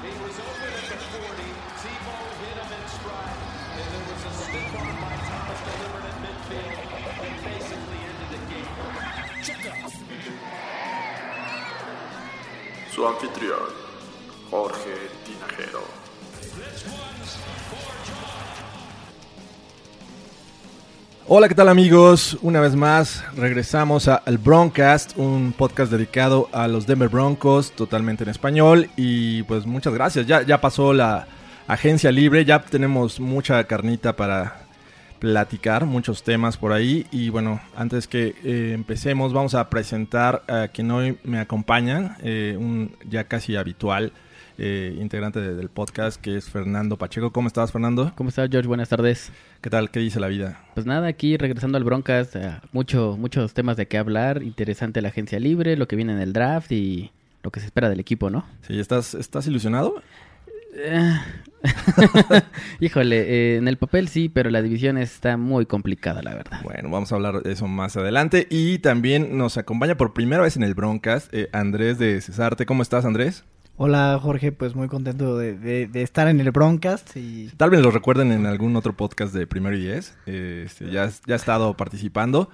He was open at the 40. Tebow hit him in stride. And there was a stiff arm by Thomas delivered at midfield and basically ended the game. Check off. Su anfitrión, Jorge Tinajero. Hola, ¿qué tal amigos? Una vez más regresamos a al Broncast, un podcast dedicado a los Denver Broncos, totalmente en español. Y pues muchas gracias. Ya, ya pasó la agencia libre, ya tenemos mucha carnita para platicar, muchos temas por ahí. Y bueno, antes que eh, empecemos, vamos a presentar a quien hoy me acompaña, eh, un ya casi habitual eh, integrante de- del podcast, que es Fernando Pacheco. ¿Cómo estás, Fernando? ¿Cómo estás, George? Buenas tardes. ¿Qué tal? ¿Qué dice la vida? Pues nada, aquí regresando al Broncas, eh, mucho, muchos temas de qué hablar. Interesante la agencia libre, lo que viene en el draft y lo que se espera del equipo, ¿no? Sí, ¿estás, ¿estás ilusionado? Eh, Híjole, eh, en el papel sí, pero la división está muy complicada, la verdad. Bueno, vamos a hablar de eso más adelante. Y también nos acompaña por primera vez en el Broncast eh, Andrés de Cesarte. ¿Cómo estás, Andrés? Hola Jorge, pues muy contento de, de- de estar en el Broncast y Tal vez lo recuerden en algún otro podcast de Primero y Diez. Eh, este, ya, ya ha estado participando.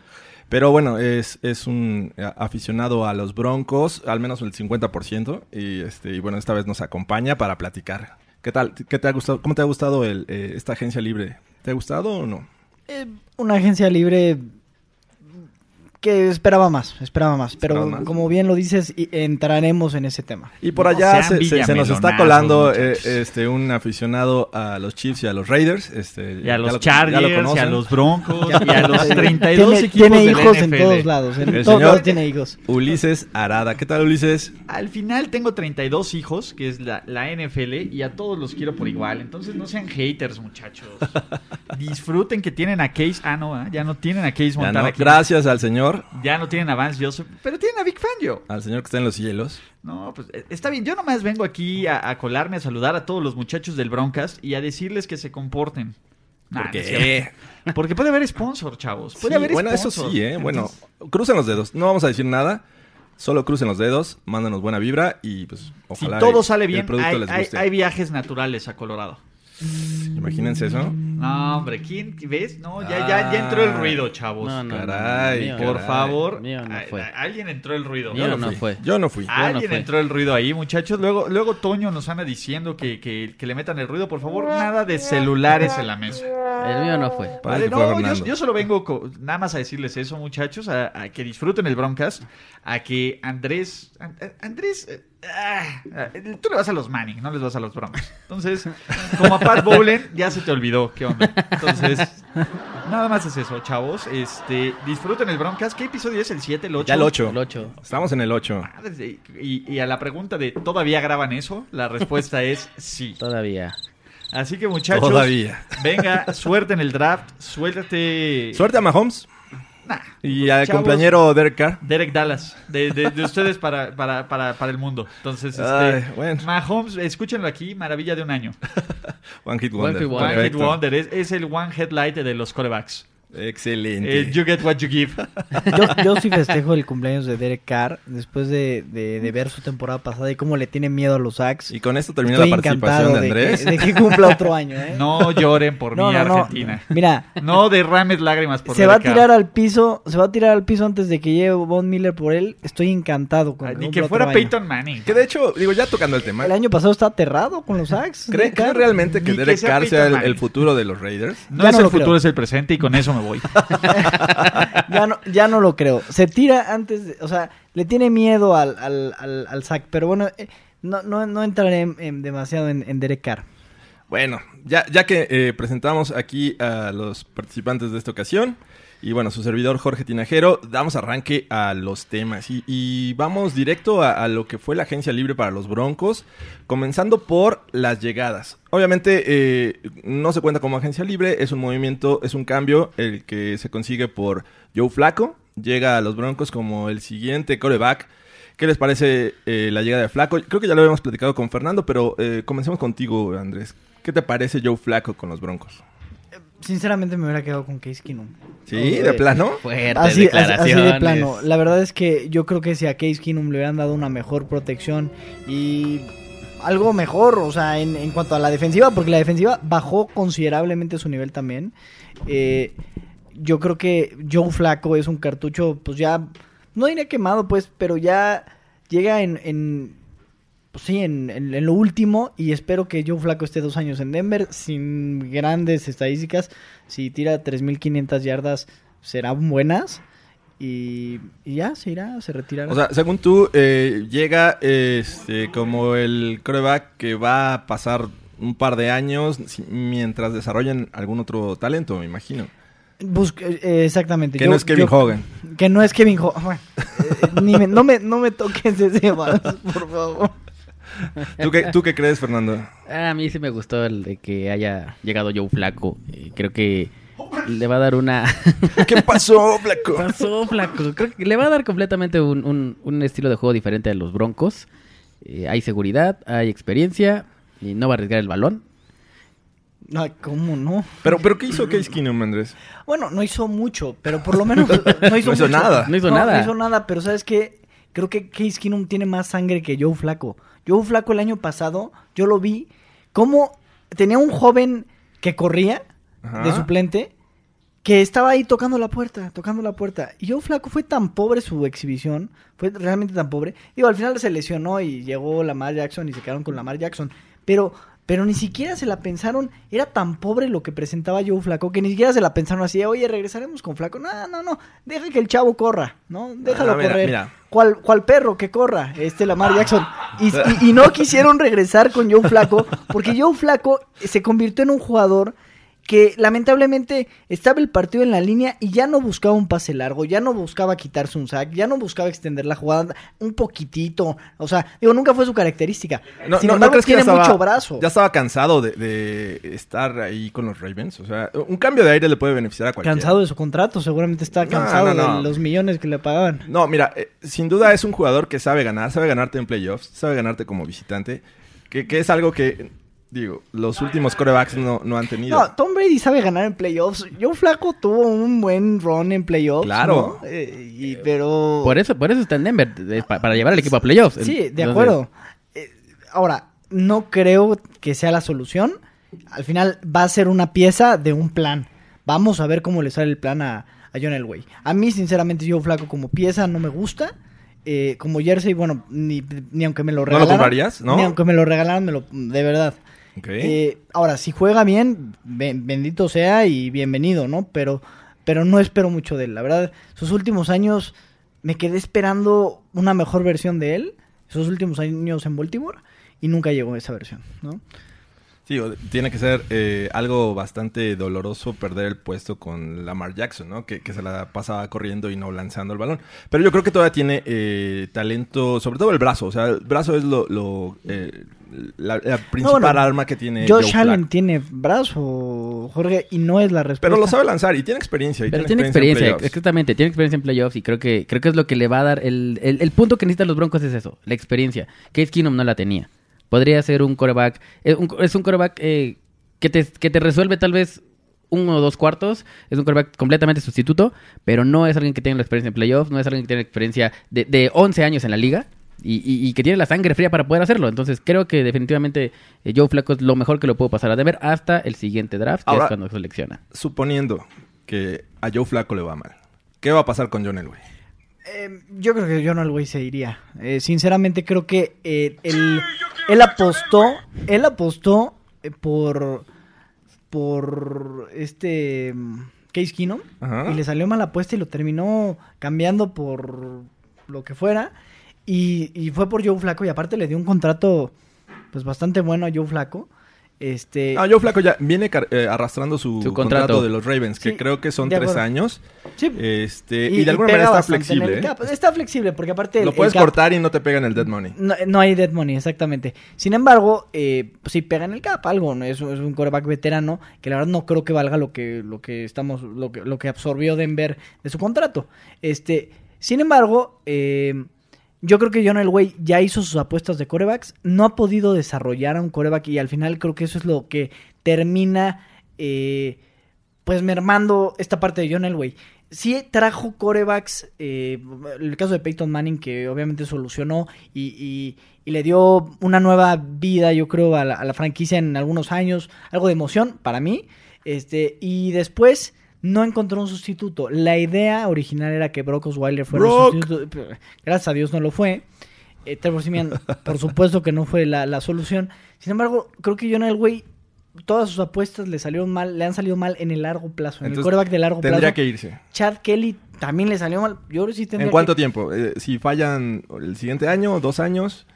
Pero bueno, es, es un aficionado a los Broncos, al menos el 50%. Y, este, y bueno, esta vez nos acompaña para platicar. ¿Qué tal? ¿Qué te ha gustado? ¿Cómo te ha gustado el, eh, esta agencia libre? ¿Te ha gustado o no? eh, una agencia libre que esperaba más, esperaba más, pero Esperaba más. como bien lo dices, y- entraremos en ese tema. Y por allá se, se- se nos está colando eh, este un aficionado a los Chiefs y a los Raiders. Este, Y a los lo- ya lo Chargers, y a los Broncos, y a los 32 tiene, equipos tiene del hijos en todos lados, en El todos señor- lados tiene hijos. Ulises Arada. ¿Qué tal, Ulises? Al final tengo 32 hijos, que es la, la NFL, y a todos los quiero por igual. Entonces no sean haters, muchachos. Disfruten que tienen a Case. Ah, no, ¿ah? ya no tienen a Case Montana no, gracias al señor, Ya no tienen a Vance Joseph, pero tienen a Vic Fangio. al señor que está en los cielos. No, pues eh, está bien. Yo nomás vengo aquí a, a colarme, a saludar a todos los muchachos del Broncas y a decirles que se comporten. Nah, ¿Por qué? Porque puede haber sponsor, chavos. Puede Sí, haber bueno, eso sí, ¿eh? Bueno, crucen los dedos. No vamos a decir nada. Solo crucen los dedos, mándanos buena vibra y pues si ojalá todo el- sale el bien, producto hay, les hay- guste. hay viajes naturales a Colorado. Imagínense eso. No, hombre, ¿quién ves? No, ya, ya, ya entró el ruido, chavos. No, no, no, Caray, mío, Por caray. favor, Mío no a- fue. a- alguien entró el ruido. Mío Yo no fui. fue. Yo no fui. Alguien fue. entró el ruido ahí, muchachos. Luego, luego Toño nos anda diciendo que, que- que le metan el ruido. Por favor, nada de celulares en la mesa. El mío no fue. Vale, no, yo, yo solo vengo nada más a decirles eso, muchachos, a, a que disfruten el Broncast, a que Andrés, Andrés, eh, ah, tú le vas a los Manning, no les vas a los Broncos. Entonces, como a Pat Bowlen, ya se te olvidó, ¿qué onda? Entonces, nada más es eso, chavos. Este, disfruten el Broncast. ¿Qué episodio es? ¿El 7, el 8? Ya el 8. El 8. Estamos en el 8. Y, y a la pregunta de ¿todavía graban eso? La respuesta es sí. Todavía. Así que muchachos, Todavía. venga, suerte en el draft, suerte... Suerte a Mahomes Nah, y al Chavos. compañero Derek Carr. Derek Dallas, de, de- de ustedes para, para, para, para el mundo. Entonces, este, Ay, bueno. Mahomes, escúchenlo aquí, maravilla de un año. One Hit One Wonder. Hit Wonder. One Hit. Wonder, es, es el one headlight de los corebacks. Excelente. Eh, you get what you give. Yo, yo sí festejo el cumpleaños de Derek Carr después de, de- de ver su temporada pasada y cómo le tiene miedo a los sacks. Y con esto termina Estoy la participación de de, Andrés. que, de que cumpla otro año, ¿eh? No lloren por No, mí, no, no. Argentina. Mira, No derrames lágrimas por se va a tirar Carr. al piso, se va a tirar al piso antes de que llegue Von Miller por él. Estoy encantado con Ay, Ni que fuera. Peyton Manning. Que de hecho, digo, ya tocando el tema. El año pasado está aterrado con los sacks. ¿Cree, realmente que Derek sea Carr sea el, futuro de los Raiders? No Ya es no el futuro, creo. es el presente y con eso me voy. ya, no, ya no lo creo. Se tira antes, de- o sea, le tiene miedo al, al, al, al sack. Pero bueno, eh, no, no, no entraré en- en demasiado en, en Derek Carr. Bueno, ya, ya que eh, presentamos aquí a los participantes de esta ocasión, Y bueno, su servidor Jorge Tinajero, damos arranque a los temas y, vamos directo a, a lo que fue la agencia libre para los Broncos, comenzando por las llegadas. Obviamente eh, no se cuenta como agencia libre, es un movimiento, es un cambio el que se consigue por Joe Flaco, llega a los Broncos como el siguiente coreback. ¿Qué les parece eh, la llegada de Flaco? Creo que ya lo habíamos platicado con Fernando, pero eh, comencemos contigo, Andrés. ¿Qué te parece Joe Flaco con los Broncos? Sinceramente me hubiera quedado con Case Keenum. ¿Sí? ¿De plano? Fuertes Así, así- declaraciones. así de plano. La verdad es que yo creo que si a Case Keenum le hubieran dado una mejor protección y algo mejor, o sea, en, en cuanto a la defensiva, porque la defensiva bajó considerablemente su nivel también. eh, yo creo que Joe Flaco es un cartucho, pues ya, no diría quemado, pues, pero ya llega en, en pues sí, en, en- en lo último y espero que Joe Flaco esté dos años en Denver sin grandes estadísticas. Si tira 3.500 yardas serán buenas y, y ya se irá, se retirará. O sea, según tú, eh, llega este, como el coreback que va a pasar un par de años mientras desarrollen algún otro talento, me imagino. Busca- eh, exactamente. Que Yo- no es Kevin yo- Hogan. Que no es Kevin Hogan. Bueno, eh, ni me- no, me, no me toques ese vals, por favor. ¿Tú qué, ¿Tú qué crees, Fernando? A mí sí me gustó el de que haya llegado Joe Flaco. Eh, creo que le va a dar una... ¿Qué pasó, Flaco? pasó, Flaco? Creo que le va a dar completamente un, un- un estilo de juego diferente a los Broncos. Eh, hay seguridad, hay experiencia y no va a arriesgar el balón. Ay, ¿cómo no? Pero, pero ¿qué hizo Case Keenum, Andrés? Bueno, no hizo mucho, pero por lo menos no hizo, No hizo mucho. nada. No hizo nada. No hizo nada, pero ¿sabes qué? Creo que Case Keenum tiene más sangre que Joe Flaco. Joe Flaco el año pasado, yo lo vi, como tenía un joven que corría Ajá. de suplente, que estaba ahí tocando la puerta, tocando la puerta. Y Joe Flaco fue tan pobre su exhibición, fue realmente tan pobre. Digo, al final se lesionó y llegó Lamar Jackson y se quedaron con Lamar Jackson. Pero, pero ni siquiera se la pensaron, era tan pobre lo que presentaba Joe Flaco que ni siquiera se la pensaron así, oye, regresaremos con Flaco. No, no, no, deja que el chavo corra, ¿no? Déjalo Ah, mira, correr. mira. ¿Cuál, cuál perro que corra? Este Lamar Jackson. Y, y- y no quisieron regresar con Joe Flaco porque Joe Flaco se convirtió en un jugador que lamentablemente estaba el partido en la línea y ya no buscaba un pase largo, ya no buscaba quitarse un sack, ya no buscaba extender la jugada un poquitito. O sea, digo, nunca fue su característica. No, Sin no- ¿no que tiene estaba- mucho brazo. Ya estaba cansado de, de estar ahí con los Ravens. O sea, un cambio de aire le puede beneficiar a cualquiera. Cansado de su contrato, seguramente está cansado no. de los millones que le pagaban. No, mira, eh, sin duda es un jugador que sabe ganar, sabe ganarte en playoffs, sabe ganarte como visitante, que, que es algo que, digo, los últimos corebacks no, no han tenido. No, Tom Brady sabe ganar en playoffs. Joe Flaco tuvo un buen run en playoffs. Claro. ¿no? Eh, y- pero. Por eso, por eso está en Denver, de- pa- para llevar al equipo a playoffs. Sí, de Entonces, acuerdo. Eh, ahora, no creo que sea la solución. Al final va a ser una pieza de un plan. Vamos a ver cómo le sale el plan a, a John Elway. A mí, sinceramente, Joe Flaco como pieza no me gusta. Eh, como jersey, bueno, ni, ni aunque me lo lo regalaran. comprarías, no? Ni aunque me lo regalaran, me lo, de verdad. Ok. Eh, ahora, si juega bien, ben- bendito sea y bienvenido, ¿no? Pero, pero no espero mucho de él. La verdad, sus últimos años me quedé esperando una mejor versión de él. Sus últimos años en Baltimore y nunca llegó esa versión, ¿no? Sí, o- tiene que ser eh, algo bastante doloroso perder el puesto con Lamar Jackson, ¿no? Que, que se la pasaba corriendo y no lanzando el balón. Pero yo creo que todavía tiene eh, talento, sobre todo el brazo. O sea, el brazo es lo, lo, eh, la, la principal bueno, arma que tiene Josh Joe Allen tiene brazo, Jorge, y no es la respuesta. Pero lo sabe lanzar y tiene experiencia. Y Pero tiene tiene experiencia, experiencia, en playoffs. exactamente, tiene experiencia en playoffs y creo que creo que es lo que le va a dar el, el, el punto que necesitan los Broncos es eso, la experiencia. Case Keenum no la tenía. Podría ser un coreback, eh, un- es un coreback eh, que, te, que te resuelve tal vez uno o dos cuartos, es un coreback completamente sustituto, pero no es alguien que tenga la experiencia en playoffs, no es alguien que tiene experiencia de, de 11 años en la liga. Y, y- y que tiene la sangre fría para poder hacerlo. Entonces creo que definitivamente eh, Joe Flaco es lo mejor que lo puedo pasar a deber hasta el siguiente draft, que Ahora- es cuando selecciona. Suponiendo que a Joe Flaco le va mal, ¿qué va a pasar con John Elway? Eh, yo creo que John Elway se iría. Eh, sinceramente creo que eh, él, él apostó, él apostó eh, por por este mm, Case Keenum Ajá. y le salió mal la apuesta y lo terminó cambiando por lo que fuera y, y fue por Joe Flaco y aparte le dio un contrato pues bastante bueno a Joe Flaco Este, No, Joe Flaco ya viene eh, arrastrando su, Su contrato. contrato. de los Ravens, que Sí, creo que son tres años. sí, Este, y, de alguna manera está flexible. ¿eh? Está flexible porque aparte... Lo el puedes cortar y no te pegan el dead money. No, no hay dead money, exactamente. Sin embargo, eh, pues sí pega en el cap algo, ¿no? Es, es un coreback veterano que la verdad no creo que valga lo que, lo que estamos, lo que, lo que absorbió Denver de su contrato. Este, sin embargo, eh, yo creo que John Elway ya hizo sus apuestas de corebacks, no ha podido desarrollar a un coreback y al final creo que eso es lo que termina, eh, pues mermando esta parte de John Elway. Sí trajo corebacks, eh, el caso de Peyton Manning que obviamente solucionó y, y- y le dio una nueva vida, yo creo, a la, a la franquicia en algunos años, algo de emoción para mí. Este, y después no encontró un sustituto. La idea original era que Brock Osweiler fuera Brock. un sustituto. Gracias a Dios no lo fue. Eh, Trevor Simeon, por supuesto que no fue la, la solución. Sin embargo, creo que John Elway, todas sus apuestas le salieron mal, le han salido mal en el largo plazo, en el quarterback de largo Tendría plazo. que irse. Chad Kelly también le salió mal. Yo creo que sí tendría ¿En cuánto que- tiempo? Eh, si fallan el siguiente año, dos años.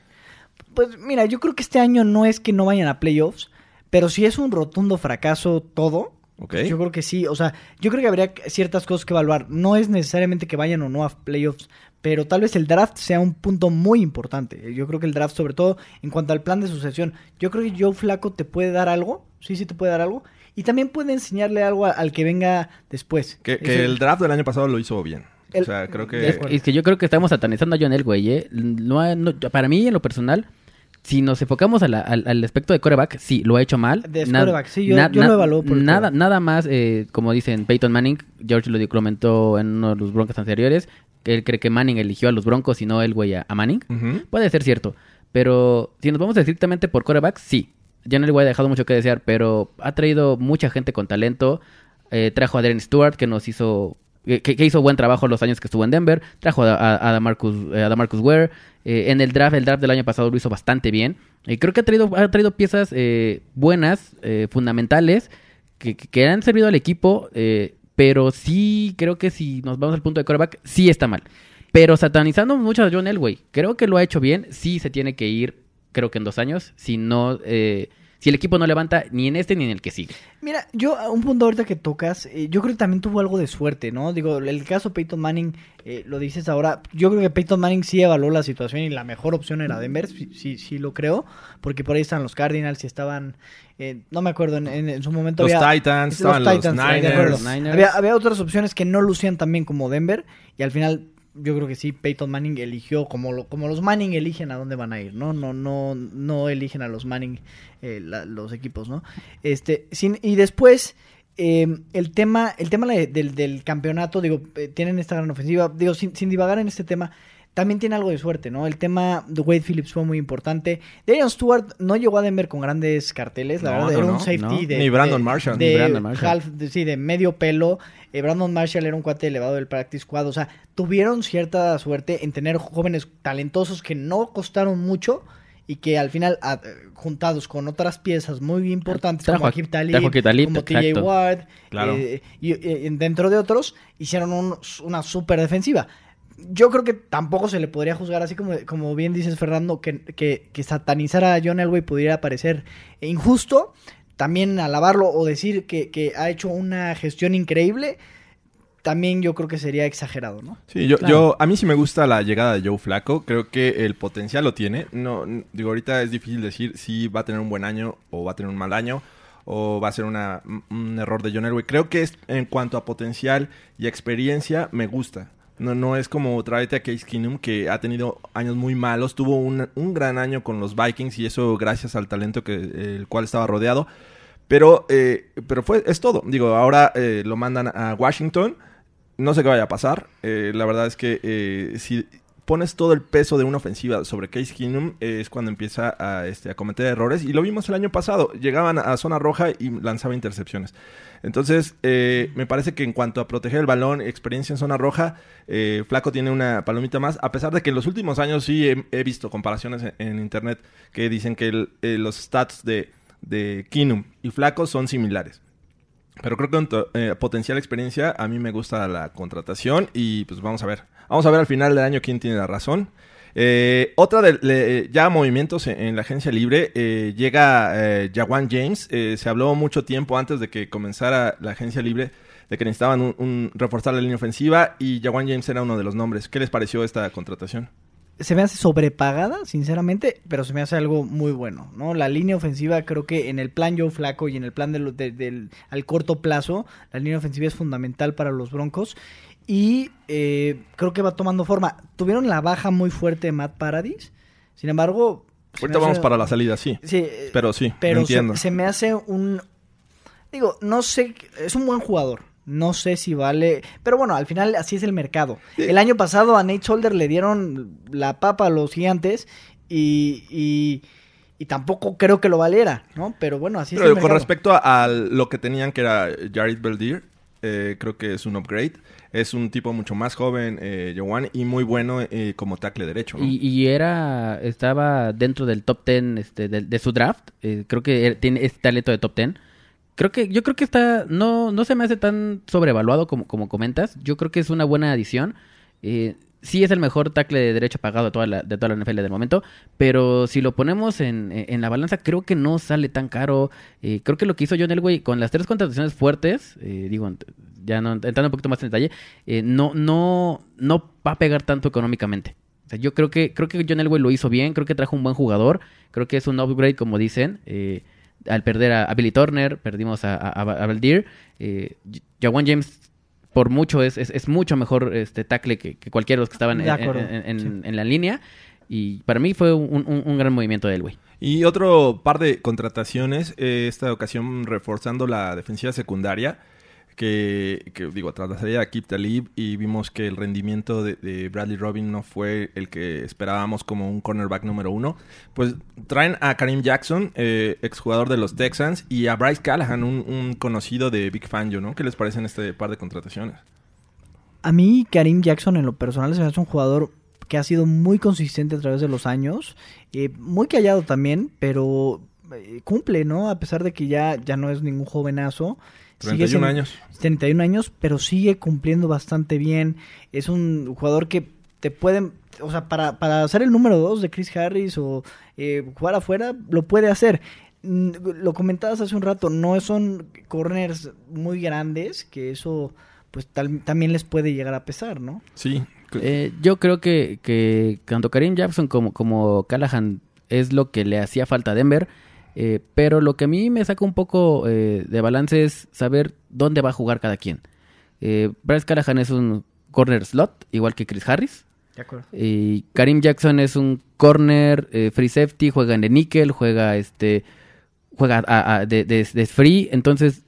Pues mira, yo creo que este año no es que no vayan a playoffs, pero si es un rotundo fracaso todo, Yo creo que sí. O sea, yo creo que habría ciertas cosas que evaluar. No es necesariamente que vayan o no a playoffs, pero tal vez el draft sea un punto muy importante. Yo creo que el draft, sobre todo en cuanto al plan de sucesión, yo creo que Joe Flaco te puede dar algo. Sí, sí te puede dar algo. Y también puede enseñarle algo a- al que venga después. Que, el draft del año pasado lo hizo bien. El- o sea, creo que... Es que yo creo que estamos satanizando a John Elway, ¿eh? No- para mí, en lo personal, si nos enfocamos a la- al, al aspecto de coreback, sí, lo ha hecho mal. De quarterback, sí, yo- yo lo evalúo por el nada, nada más, eh, como dicen Peyton Manning, George lo comentó en uno de los broncos anteriores, que él cree que Manning eligió a los broncos y no Elway a, a Manning. Puede ser cierto, pero si nos vamos estrictamente por coreback, sí. John Elway ha dejado mucho que desear, pero ha traído mucha gente con talento. Eh, trajo a Darren Stewart, que nos hizo que, hizo buen trabajo los años que estuvo en Denver. Trajo a, a, a Damarcus, eh, Ware. Eh, en el draft, el draft del año pasado lo hizo bastante bien. Y creo que ha traído, ha traído piezas eh, buenas, eh, fundamentales, que, que- han servido al equipo. eh, pero sí, creo que si nos vamos al punto de coreback, sí está mal. Pero satanizando mucho a John Elway, creo que lo ha hecho bien. Sí se tiene que ir, creo que en dos años. Si no, eh, si el equipo no levanta ni en este ni en el que sigue. Mira, yo a un punto ahorita que tocas, eh, yo creo que también tuvo algo de suerte, ¿no? Digo, el caso Peyton Manning, eh, lo dices ahora, yo creo que Peyton Manning sí evaluó la situación y la mejor opción era Denver, sí, sí, sí lo creo, porque por ahí están los Cardinals y estaban, eh, no me acuerdo, en, en- en su momento Los había... Titans, los estaban los Titans, acuerdo. Los Niners. Había, había otras opciones que no lucían tan bien como Denver y al final yo creo que sí Peyton Manning eligió como lo, como los Manning eligen a dónde van a ir, ¿no? No no no eligen a los Manning eh, la- los equipos, ¿no? Este sin, y después eh, el tema el tema de- del, del campeonato, digo, eh, tienen esta gran ofensiva, digo sin, sin divagar en este tema. También tiene algo de suerte, ¿no? El tema de Wade Phillips fue muy importante. Darian Stewart no llegó a Denver con grandes carteles, la No, verdad, no, era un no, safety de... Ni Brandon de- Marshall. de Ni Brandon Marshall. half- de- sí, de medio pelo. Eh, Brandon Marshall era un cuate elevado del practice squad. O sea, tuvieron cierta suerte en tener jóvenes talentosos que no costaron mucho y que al final, a- eh, juntados con otras piezas muy importantes Trajo como Akib Talib, como TJ. Ward, Claro. eh, y, y- dentro de otros, hicieron un- una super defensiva. Yo creo que tampoco se le podría juzgar, así como, como bien dices, Fernando, que, que, que satanizar a John Elway pudiera parecer injusto. También alabarlo o decir que, que ha hecho una gestión increíble, también yo creo que sería exagerado, ¿no? Sí, yo, Claro. yo, a mí sí me gusta la llegada de Joe Flaco. Creo que el potencial lo tiene. No, digo, ahorita es difícil decir si va a tener un buen año o va a tener un mal año o va a ser una, un error de John Elway. Creo que es, en cuanto a potencial y experiencia, me gusta. No, no es como traerte a Case Keenum, que ha tenido años muy malos. Tuvo un, un gran año con los Vikings y eso gracias al talento que el cual estaba rodeado. Pero, eh, pero fue, es todo. Digo, ahora eh, lo mandan a Washington. No sé qué vaya a pasar. Eh, la verdad es que eh, si pones todo el peso de una ofensiva sobre Case Keenum, es cuando empieza a, este, a cometer errores. Y lo vimos el año pasado. Llegaban a zona roja y lanzaba intercepciones. Entonces, eh, me parece que en cuanto a proteger el balón, experiencia en zona roja, eh, Flaco tiene una palomita más. A pesar de que en los últimos años sí he, visto comparaciones en, internet que dicen que eh, los stats de, de Keenum y Flaco son similares. Pero creo que to- eh, potencial experiencia, a mí me gusta la contratación y pues vamos a ver. Vamos a ver al final del año quién tiene la razón. Eh, otra de ya movimientos en, en la agencia libre, eh, llega eh, Jawan James. Eh, se habló mucho tiempo antes de que comenzara la agencia libre de que necesitaban un, un- reforzar la línea ofensiva y Jawan James era uno de los nombres. ¿Qué les pareció esta contratación? Se me hace sobrepagada, sinceramente, pero se me hace algo muy bueno, ¿no? La línea ofensiva creo que en el plan Joe Flaco y en el plan de lo- de- del al corto plazo, la línea ofensiva es fundamental para los Broncos y eh, creo que va tomando forma. Tuvieron la baja muy fuerte de Matt Paradis, sin embargo... Ahorita vamos para la salida, sí. Sí, eh, Pero sí, pero se- entiendo. Se, me hace un... Digo, no sé, es un buen jugador. No sé si vale... Pero bueno, al final así es el mercado. El año pasado a Nate Solder le dieron la papa a los gigantes y, y, y tampoco creo que lo valiera, ¿no? Pero bueno, así es Pero el con mercado. respecto a, a lo que tenían, que era Jared Beldir, eh, creo que es un upgrade. Es un tipo mucho más joven, eh, Jawan, y muy bueno eh, como tackle derecho. ¿no? Y, y era, estaba dentro del top 10 este, de, de su draft. Eh, creo que tiene este talento de top 10. Creo que, yo creo que está, no, no se me hace tan sobrevaluado como, como comentas. Yo creo que es una buena adición. Eh, sí es el mejor tackle de derecho pagado de toda la, de toda la NFL del momento. Pero si lo ponemos en, en la balanza, creo que no sale tan caro. Eh, creo que lo que hizo John Elway con las tres contrataciones fuertes, eh, digo, ya no, entrando un poquito más en detalle, eh, no, no, no va a pegar tanto económicamente. O sea, yo creo que, creo que John Elway lo hizo bien, creo que trajo un buen jugador, creo que es un upgrade, como dicen. eh, al perder a, a Billy Turner, perdimos a, a, a Valdir. Eh, Jawan James, por mucho, es, es, es mucho mejor este tackle que, que cualquiera de los que estaban De en, la línea. Y para mí fue un, un- un gran movimiento de Elway. Y otro par de contrataciones, eh, esta ocasión reforzando la defensiva secundaria, que, que, digo, tras la salida de Akib Talib y vimos que el rendimiento de, Bradley Robin no fue el que esperábamos como un cornerback número uno, pues traen a Karim Jackson, eh, exjugador de los Texans, y a Bryce Callahan, un, un conocido de Big Fangio, ¿no? ¿Qué les parecen este par de contrataciones? A mí, Karim Jackson, en lo personal, se me hace un jugador que ha sido muy consistente a través de los años. eh, muy callado también, pero eh, cumple, ¿no? A pesar de que ya, ya no es ningún jovenazo. Sigue 31 siendo- años. 31 años, pero sigue cumpliendo bastante bien. Es un jugador que te pueden... O sea, para, para ser el número 2 de Chris Harris o eh, jugar afuera, lo puede hacer. Mm, Lo comentabas hace un rato, no son corners muy grandes, que eso pues tal- también les puede llegar a pesar, ¿no? Sí. Eh, yo creo que, que tanto Karim Jackson como, como Callahan es lo que le hacía falta a Denver. Eh, pero lo que a mí me saca un poco eh, de balance es saber dónde va a jugar cada quien. Eh, Bryce Callahan es un corner slot, igual que Chris Harris. De acuerdo. Y Karim Jackson es un corner eh, free safety, juega en de nickel, juega este juega a- a- de, de- de free, entonces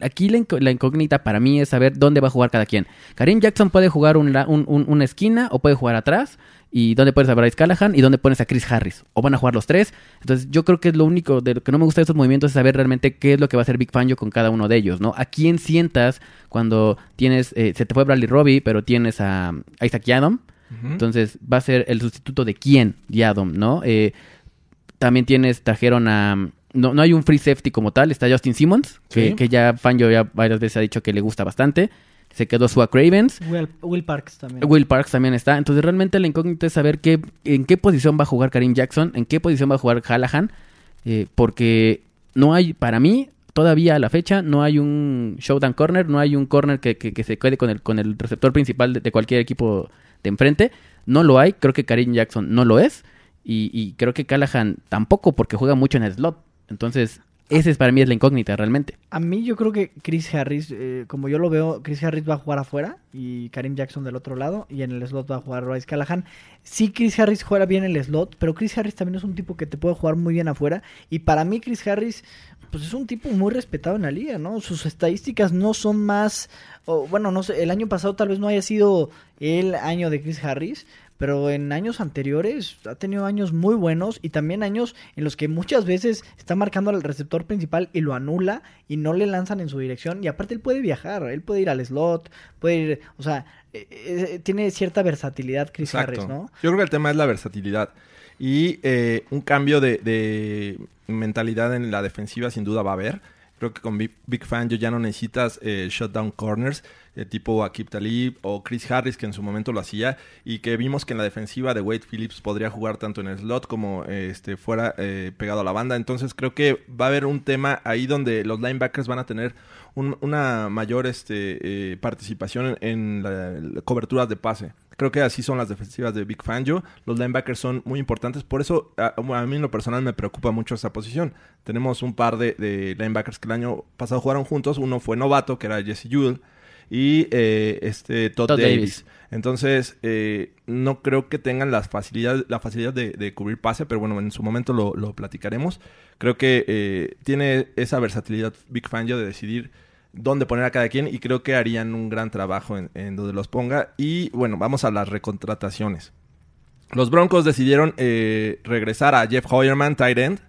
aquí la, incógnita para mí es saber dónde va a jugar cada quien. Karim Jackson puede jugar un la- un- un- una esquina o puede jugar atrás. ¿Y dónde pones a Bryce Callahan? ¿Y dónde pones a Chris Harris? ¿O van a jugar los tres? Entonces yo creo que es lo único de lo que no me gusta de estos movimientos es saber realmente qué es lo que va a hacer Big Fangio con cada uno de ellos, ¿no? ¿A quién sientas cuando tienes, eh, se te fue Bradley Robbie, pero tienes a, a Isaac Yadom? Entonces va a ser el sustituto de quién, Yadom, ¿no? Eh, también tienes, trajeron a... No, no hay un free safety como tal, está Justin Simmons, que ya Fangio ya varias veces ha dicho que le gusta bastante. Se quedó Sua Cravens. Will, Will Parks también. Will Parks también está. Entonces realmente la incógnita es saber qué, en qué posición va a jugar Karim Jackson, en qué posición va a jugar Callahan, eh, porque no hay, para mí, todavía a la fecha, no hay un showdown corner, no hay un corner que, que- que se quede con el, con el receptor principal de, de cualquier equipo de enfrente. No lo hay, creo que Karim Jackson no lo es, y, y creo que Callahan tampoco, porque juega mucho en el slot. Entonces, ese es para mí es la incógnita realmente. A mí yo creo que Chris Harris, eh, como yo lo veo, Chris Harris va a jugar afuera y Karim Jackson del otro lado y en el slot va a jugar Royce Callahan. Sí, Chris Harris juega bien el slot, pero Chris Harris también es un tipo que te puede jugar muy bien afuera y para mí Chris Harris pues es un tipo muy respetado en la liga, ¿no? Sus estadísticas no son más, bueno, no sé, el año pasado tal vez no haya sido el año de Chris Harris, pero en años anteriores ha tenido años muy buenos y también años en los que muchas veces está marcando al receptor principal y lo anula y no le lanzan en su dirección y aparte él puede viajar, él puede ir al slot, puede ir, o sea, eh, eh, tiene cierta versatilidad Chris Exacto. Harris, ¿no? Yo creo que el tema es la versatilidad. Y eh, un cambio de, de mentalidad en la defensiva sin duda va a haber. Creo que con Big, Big Fan ya no necesitas eh, shutdown corners eh, tipo Akib Talib o Chris Harris que en su momento lo hacía y que vimos que en la defensiva de Wade Phillips podría jugar tanto en el slot como eh, este, fuera eh, pegado a la banda. Entonces creo que va a haber un tema ahí donde los linebackers van a tener un- una mayor este, eh, participación en, la, la cobertura de pase. Creo que así son las defensivas de Big Fangio. Los linebackers son muy importantes. Por eso, a, a mí en lo personal me preocupa mucho esa posición. Tenemos un par de, de linebackers que el año pasado jugaron juntos. Uno fue novato, que era Jesse Jewell. Y eh, este Todd, Todd Davis. Davis. Entonces, eh, no creo que tengan las facilidades, la facilidad de, de cubrir pase, pero bueno, en su momento lo, lo platicaremos. Creo que eh, tiene esa versatilidad Big Fangio de decidir dónde poner a cada quien y creo que harían un gran trabajo en, en donde los ponga. Y bueno, vamos a las recontrataciones. Los Broncos decidieron eh, regresar a Jeff Hoyerman, tight end.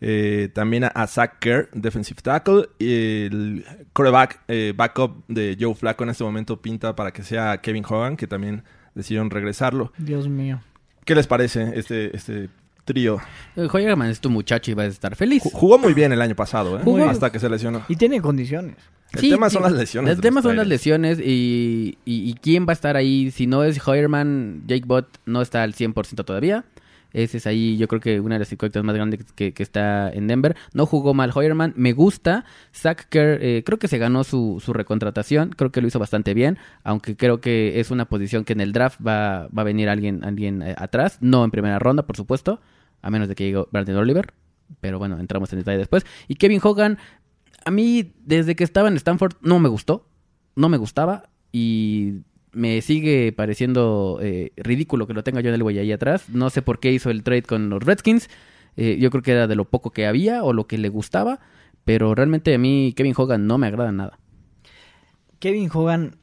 Eh, también a, a Zach Kerr, defensive tackle. Y el quarterback eh, backup de Joe Flacco en este momento pinta para que sea Kevin Hogan, que también decidieron regresarlo. Dios mío. ¿Qué les parece este, este trío? Eh, Hoyerman es tu muchacho y vas a estar feliz. Ju- Jugó muy bien el año pasado, ¿eh? Jugó- hasta que se lesionó. Y tiene condiciones. El Sí, tema son las lesiones. El tema son las lesiones y, y, y quién va a estar ahí. Si no es Hoyerman, Jake Bott no está al 100% todavía. Ese es ahí, yo creo que una de las incógnitas más grandes que, que está en Denver. No jugó mal Hoyerman, me gusta. Zach Kerr, eh, creo que se ganó su, su recontratación. Creo que lo hizo bastante bien. Aunque creo que es una posición que en el draft va, va a venir alguien, alguien eh, atrás. No en primera ronda, por supuesto. A menos de que llegue Brandon Oliver. Pero bueno, entramos en detalle después. Y Kevin Hogan, a mí, desde que estaba en Stanford, no me gustó. No me gustaba. Y me sigue pareciendo eh, ridículo que lo tenga John Elway ahí atrás. No sé por qué hizo el trade con los Redskins. Eh, yo creo que era de lo poco que había o lo que le gustaba. Pero realmente a mí Kevin Hogan no me agrada nada. Kevin Hogan,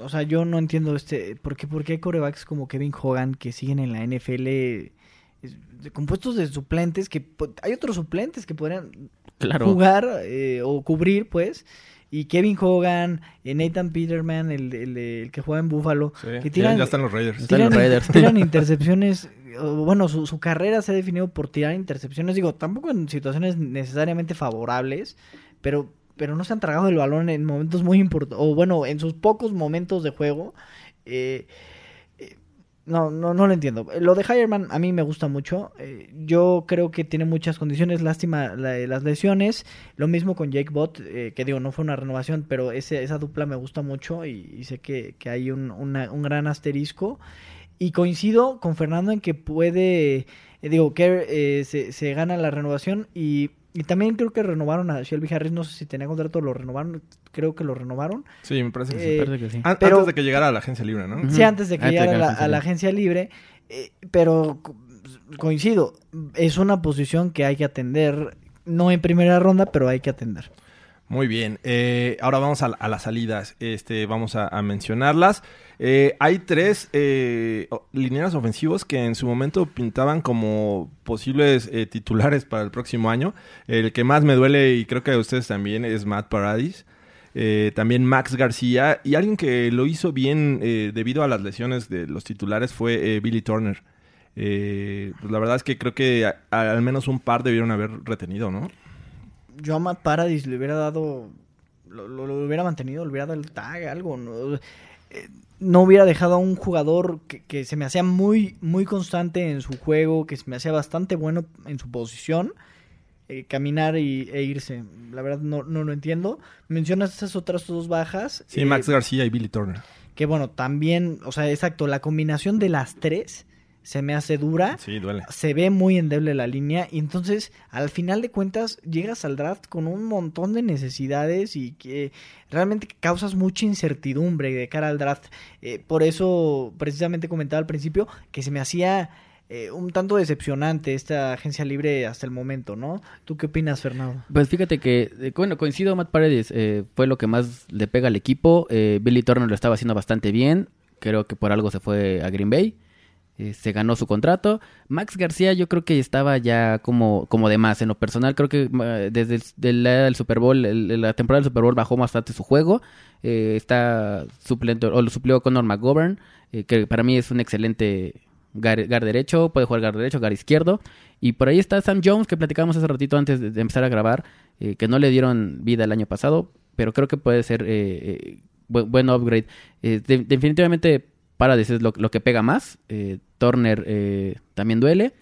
o sea, yo no entiendo este, ¿por qué, por qué hay corebacks como Kevin Hogan que siguen en la NFL compuestos de suplentes que hay otros suplentes que podrían Claro. jugar eh, o cubrir, pues. Y Kevin Hogan, eh, Nathan Peterman, el, el- el que juega en Buffalo, Sí, que ya- tiran, ya están los Raiders. Están los tiran, Raiders. tiran intercepciones. Bueno, su, su carrera se ha definido por tirar intercepciones. Digo, tampoco en situaciones necesariamente favorables, pero, pero no se han tragado el balón en momentos muy importantes. O bueno, en sus pocos momentos de juego. Eh, no, no, no lo entiendo. Lo de Hireman a mí me gusta mucho. Eh, yo creo que tiene muchas condiciones. Lástima la- las lesiones. Lo mismo con Jake Bott, eh, que digo, no fue una renovación, pero ese, esa dupla me gusta mucho y, sé que, que hay un, un gran asterisco. Y coincido con Fernando en que puede, eh, digo, que eh, se, se gana la renovación y, y también creo que renovaron a Shelby Harris, no sé si tenía contrato, lo renovaron, creo que lo renovaron. Sí, me parece que sí. Eh, Parece que sí. An- pero- Antes de que llegara a la agencia libre, ¿no? Sí, antes de que Antes de llegara que a la, a agencia libre, eh, pero co- coincido, es una posición que hay que atender, no en primera ronda, pero hay que atender. Muy bien. Eh, ahora vamos a, a las salidas. Este, vamos a, a mencionarlas. Eh, hay tres eh, linieros ofensivos que en su momento pintaban como posibles eh, titulares para el próximo año. El que más me duele, y creo que a ustedes también, es Matt Paradis. Eh, también Max García. Y alguien que lo hizo bien eh, debido a las lesiones de los titulares fue eh, Billy Turner. Pues la verdad es que creo que al menos un par debieron haber retenido, ¿no? Yo a Matt Paradis le hubiera dado, lo- lo hubiera mantenido, le hubiera dado el tag, algo. No, Eh, no hubiera dejado a un jugador que, que se me hacía muy, muy constante en su juego, que se me hacía bastante bueno en su posición, eh, caminar y, e irse. La verdad no, no lo entiendo. Mencionas esas otras dos bajas. Sí, eh, Max García y Billy Turner. Que bueno, también, o sea, exacto, la combinación de las tres se me hace dura. Sí, duele. Se ve muy endeble la línea y entonces al final de cuentas llegas al draft con un montón de necesidades y que realmente causas mucha incertidumbre de cara al draft. Eh, por eso precisamente comentaba al principio que se me hacía eh, un tanto decepcionante esta agencia libre hasta el momento, ¿no? ¿Tú qué opinas, Fernando? Pues fíjate que, eh, bueno, coincido, Matt Paredes eh, fue lo que más le pega al equipo. Eh, Billy Turner lo estaba haciendo bastante bien. Creo que por algo se fue a Green Bay. Eh, se ganó su contrato. Max García yo creo que estaba ya como, como de más. En lo personal creo que desde el, Super Bowl, la temporada del Super Bowl bajó bastante su juego. Eh, está suplente, o lo suplió Conor McGovern, eh, que para mí es un excelente Gar, gar derecho, puede jugar gar derecho, gar izquierdo. Y por ahí está Sam Jones, que platicábamos hace ratito antes de, empezar a grabar, que no le dieron vida el año pasado, pero creo que puede ser buen, buen upgrade. De- definitivamente Paradise es lo, lo que pega más. Turner eh, también duele.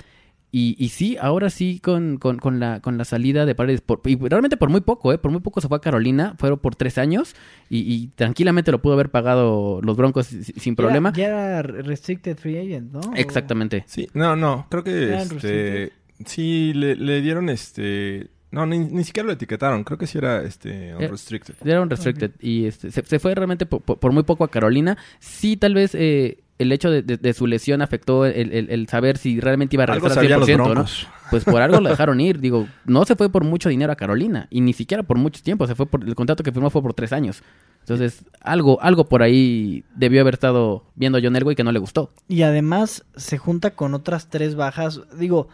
Y, y sí, ahora sí con, con, con la, con la salida de Paredes, por- y realmente por muy poco, ¿eh? por muy poco se fue a Carolina, fueron por tres años y, y tranquilamente lo pudo haber pagado los Broncos si- si- sin problema. Ya era restricted free agent, ¿no? Exactamente. Sí, no, no, creo que este, restricted. sí le, le dieron este, no, ni, ni siquiera lo etiquetaron, creo que sí era este unrestricted. Era un restricted y este, se, se fue realmente por, por- por muy poco a Carolina. Sí, tal vez eh, el hecho de, de- de su lesión afectó el, el- el saber si realmente iba a regresar al sabían los 100%, ¿no? Pues por algo lo dejaron ir. Digo, no se fue por mucho dinero a Carolina y ni siquiera por mucho tiempo. Se fue por el contrato que firmó fue por tres años. Entonces, algo, algo por ahí debió haber estado viendo John Elway que no le gustó. Y además se junta con otras tres bajas. Digo,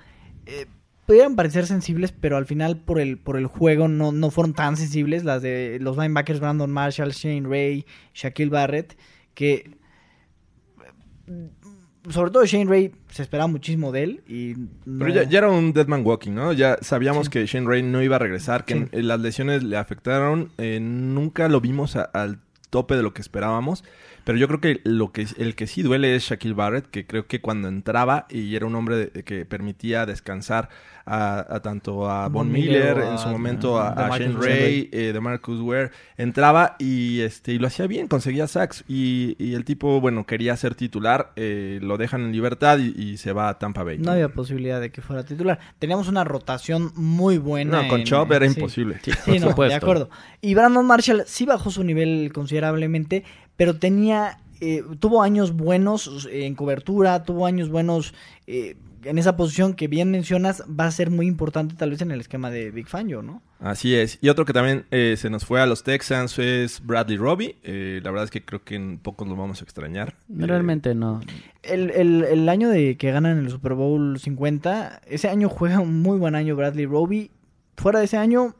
eh, pudieran parecer sensibles, pero al final por el, por el juego no, no fueron tan sensibles. Las de los linebackers Brandon Marshall, Shane Ray, Shaquille Barrett, que sobre todo Shane Ray se esperaba muchísimo de él. Y no- Pero ya, ya era un dead man walking, ¿no? Ya sabíamos que Shane Ray no iba a regresar, que Sí. eh, las lesiones le afectaron. eh, nunca lo vimos a- al tope de lo que esperábamos. Pero yo creo que lo que el que sí duele es Shaquille Barrett, que creo que cuando entraba y era un hombre de- que permitía descansar a, a tanto a Von Von Miller, en su a- momento a, Shane. Ray, eh, de Marcus Ware, entraba y este y lo hacía bien, conseguía sacks y, y el tipo, bueno, quería ser titular, eh, lo dejan en libertad y, y se va a Tampa Bay. No había posibilidad de que fuera titular. Teníamos una rotación muy buena. No, con en- Chop era sí. imposible. Sí, Por no, de acuerdo. Y Brandon Marshall sí bajó su nivel considerablemente, pero tenía, eh, tuvo años buenos en cobertura, tuvo años buenos eh, en esa posición que bien mencionas, va a ser muy importante tal vez en el esquema de Big Fangio, ¿no? Así es. Y otro que también eh, se nos fue a los Texans es Bradley Robbie. Eh, la verdad es que creo que en pocos lo vamos a extrañar. Eh, Realmente no. El, el- el año de que ganan el Super Bowl 50, ese año juega un muy buen año Bradley Roby. Fuera de ese año,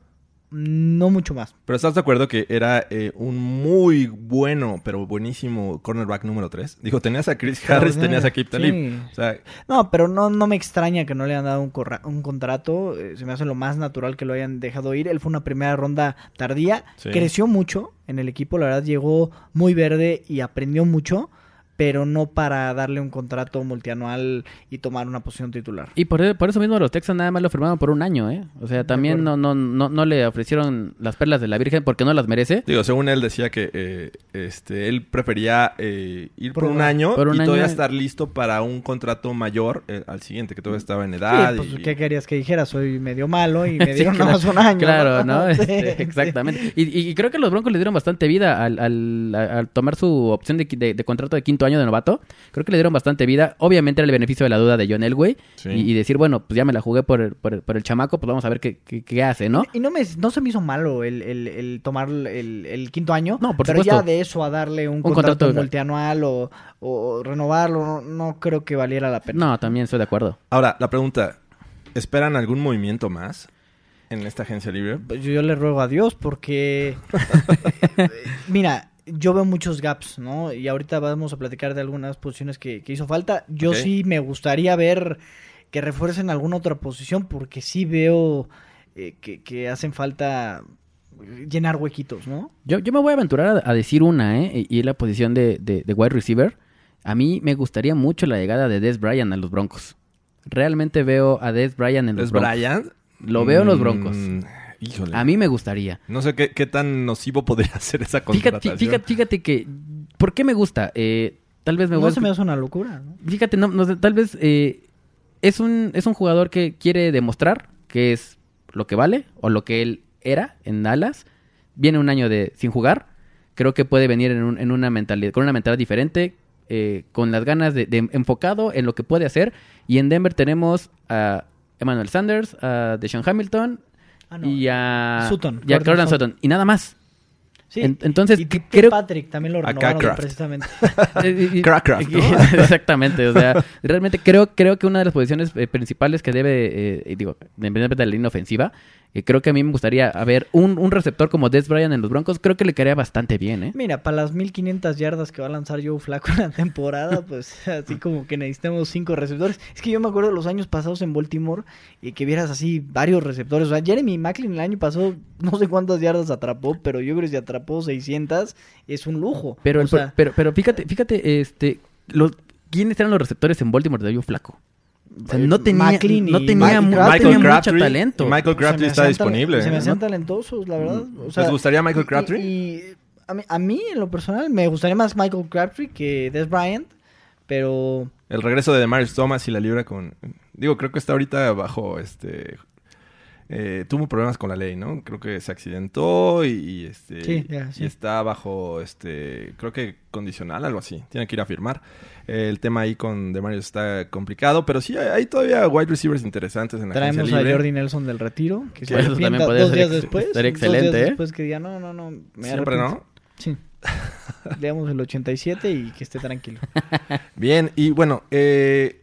no mucho más. Pero ¿estás de acuerdo que era eh, un muy bueno, pero buenísimo cornerback número 3? Digo, tenías a Chris Harris, tenías a Kip Talib. Sí. O sea, No, pero no, no me extraña que no le hayan dado un, corra- un contrato. eh, se me hace lo más natural que lo hayan dejado ir. Él fue una primera ronda tardía. Sí. Creció mucho en el equipo. La verdad, llegó muy verde y aprendió mucho. Pero no para darle un contrato multianual y tomar una posición titular. Y por, por eso mismo los Texans nada más lo firmaron por un año, ¿eh? O sea, también no, no, no, no le ofrecieron las perlas de la Virgen porque no las merece. digo, según él decía que eh, este, él prefería eh, ir por, Por un un- año por un y todavía estar listo para un contrato mayor eh, al siguiente, que todavía estaba en edad. Sí, pues, y- ¿qué querías que dijera? Soy medio malo y me Sí, dieron claro. nada más un año. Claro, ¿no? Sí, Este, sí. exactamente. Y, y creo que los Broncos le dieron bastante vida al, al- al tomar su opción de- de contrato de quinto año de novato. Creo que le dieron bastante vida. Obviamente era el beneficio de la duda de John Elway. Sí. Y, y decir, bueno, pues ya me la jugué por el, por el, por el chamaco, pues vamos a ver qué, qué, qué hace, ¿no? Y no, me, no se me hizo malo el, el- el tomar el, el quinto año. No, por pero supuesto. ya de eso a darle un, Un contrato, contrato- multianual o, o renovarlo, no, no creo que valiera la pena. No, también estoy de acuerdo. Ahora, la pregunta, ¿esperan algún movimiento más en esta agencia libre? Pues yo le ruego a Dios porque... Mira, yo veo muchos gaps, ¿no? Y ahorita vamos a platicar de algunas posiciones que, que hizo falta. Yo sí me gustaría ver que refuercen alguna otra posición porque sí veo eh, que, que hacen falta llenar huequitos, ¿no? Yo, yo me voy a aventurar a, a decir una, ¿eh? Y es la posición de, de, de wide receiver. A mí me gustaría mucho la llegada de Des Bryant a los Broncos. Realmente veo a Des Bryant en los ¿Es Broncos. Bryant? Lo veo en los Mm, Broncos. Híjole. A mí me gustaría. No sé qué, qué tan nocivo podría ser esa contratación. fíjate, fíjate que... ¿Por qué me gusta? Eh, tal vez me No a- se me hace una locura, ¿no? Fíjate, no, no sé, tal vez eh, es, un, es un jugador que quiere demostrar que es lo que vale o lo que él era en Dallas. Viene un año de sin jugar. Creo que puede venir en, un- en una mentalidad, con una mentalidad diferente, eh, con las ganas de, de enfocado en lo que puede hacer. Y en Denver tenemos a Emmanuel Sanders, a Deshaun Hamilton Ah, no. y a, Sutton, y a Cortland Cortland Sutton. Sutton. Y nada más. Sí. En- entonces, y creo- Patrick también lo renovaron precisamente. Eh, Crackcraft, ¿no? Exactamente, o sea, realmente creo, creo que una de las posiciones eh, principales que debe, eh, digo, independientemente de la línea ofensiva, Y creo que a mí me gustaría ver un, un receptor como Des Bryant en los Broncos. Creo que le quedaría bastante bien, ¿eh? Mira, para las 1500 yardas que va a lanzar Joe Flaco en la temporada, pues así como que necesitamos cinco receptores. Es que yo me acuerdo de los años pasados en Baltimore y que vieras así varios receptores. O sea, Jeremy Macklin el año pasado no sé cuántas yardas atrapó, pero yo creo que si atrapó 600 es un lujo. Pero, O pero, pero fíjate, fíjate, este, los, ¿quiénes eran los receptores en Baltimore de Joe Flaco? O sea, no tenía, y no tenía, no mucho talento. Michael Crabtree está disponible. Se me hacían ¿no? talentosos, la verdad. O sea, ¿Les gustaría Michael Crabtree? Y, a, mí, a mí, en lo personal, me gustaría más Michael Crabtree que Des Bryant, pero El regreso de Demarius Thomas y la libra con... Digo, creo que está ahorita bajo este... eh, tuvo problemas con la ley, ¿no? Creo que se accidentó y, y, este Sí, ya, sí. y está bajo este creo que condicional algo así. Tiene que ir a firmar. Eh, el tema ahí con Demarius está complicado, pero sí hay, hay todavía wide receivers interesantes en la traemos agencia a. Jordi Nelson del retiro, que se Pues eso también podría dos ser días ex- después. ser dos excelente, días ¿eh? después que diga, no, no, no, me Siempre, arrepiento". ¿no? Sí. Le damos el 87 y que esté tranquilo. Bien, y bueno, eh,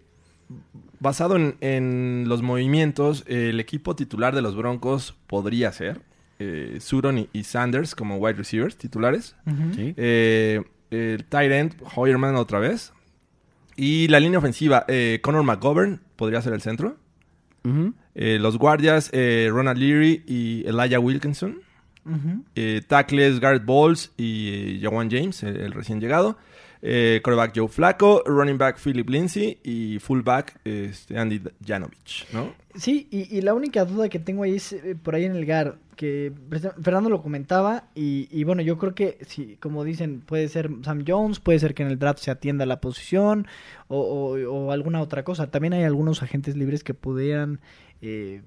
basado en, en los movimientos, el equipo titular de los Broncos podría ser eh, Sutton y, y Sanders como wide receivers titulares. Sí. Eh, el tight end, Hoyerman otra vez. Y la línea ofensiva, eh, Conor McGovern podría ser el centro. Eh, los guardias, eh, Ronald Leary y Elijah Wilkinson. Eh, tackles, Garrett Bowles y Jawan James, el, el recién llegado. Eh, quarterback Joe Flacco, running back Philip Lindsay y fullback este, Andy Janovich, ¿no? Sí, y, y la única duda que tengo ahí es eh, por ahí en el GAR, que Fernando lo comentaba, y, y bueno, yo creo que, sí, como dicen, puede ser Sam Jones, puede ser que en el draft se atienda la posición, o, o- o alguna otra cosa. También hay algunos agentes libres que pudieran eh,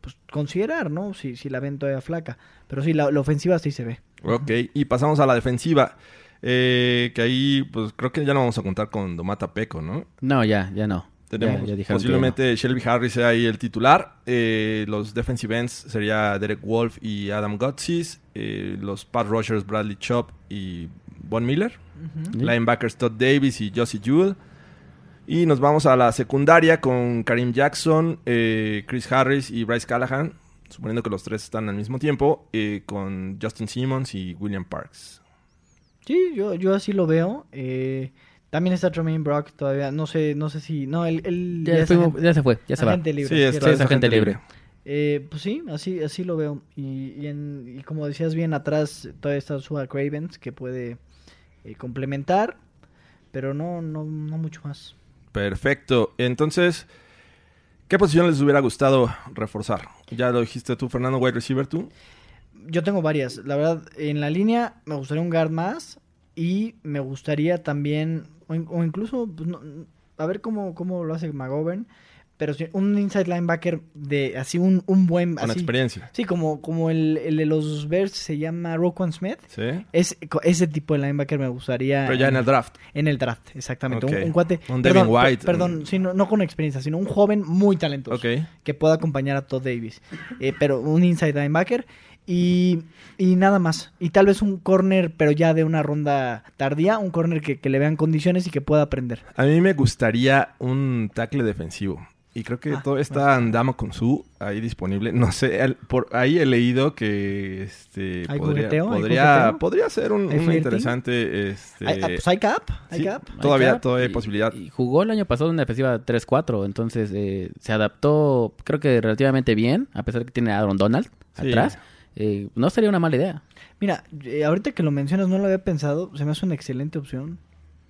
pues, considerar, ¿no? Si, si la ven todavía flaca. Pero sí, la, la ofensiva sí se ve. Ok, y pasamos a la defensiva. Eh, que ahí, pues creo que ya no vamos a contar con Domata Peco, ¿no? No, ya, ya no. Tenemos Ya- ya posiblemente Shelby Harris sea ahí el titular. Eh, los defensive ends sería Derek Wolf y Adam Gotsis. Eh, los pass rushers Bradley Chop y Von Miller. Linebackers Todd Davis y Josie Jewell. Y nos vamos a la secundaria con Karim Jackson, eh, Chris Harris y Bryce Callahan. Suponiendo que los tres están al mismo tiempo. con Justin Simmons y William Parks. Sí, yo, yo así lo veo. Eh, también está Tremaine Brock todavía. No sé, no sé si. No, él, él Ya, es fuimos- agente- ya se fue, ya se va. libre. Sí, está, es agente libre. Eh, pues sí, así, así lo veo. Y, y, en- y como decías bien, atrás todavía está Suha Cravens que puede eh, complementar, pero no, no, no mucho más. Perfecto. Entonces, ¿qué posición les hubiera gustado reforzar? Ya lo dijiste tú, Fernando, wide receiver tú. Yo tengo varias. La verdad, en la línea me gustaría un guard más y me gustaría también, o, in- o incluso, pues, no- a ver cómo, cómo lo hace McGovern, pero sí, un inside linebacker de así un, un buen... Con así, experiencia. Sí, como, como el, el de los Bears se llama Roquan Smith. Sí. Es, ese tipo de linebacker me gustaría. Pero ya en el draft. En el draft, exactamente. Un, un cuate. Un perdón, Devin White. per- Perdón, sí, no, no con experiencia, sino un joven muy talentoso. Que pueda acompañar a Todd Davis. Eh, pero un inside linebacker. Y, y nada más. Y tal vez un corner, pero ya de una ronda tardía. Un corner que, que le vean condiciones y que pueda aprender. A mí me gustaría un tackle defensivo. Y creo que Ah, todo está Andama con su ahí disponible. No sé, el- por ahí he leído que este ¿Hay podría, podría, podría ser un, interesante. Este, Hay- pues hay cap. Hay sí, cap. Todavía, Cap, todavía hay y- posibilidad. Y jugó el año pasado en una defensiva 3-4, entonces eh, se adaptó, creo que relativamente bien, a pesar de que tiene a Aaron Donald Sí. atrás. Eh, no sería una mala idea. Mira, eh, ahorita que lo mencionas, no lo había pensado. Se me hace una excelente opción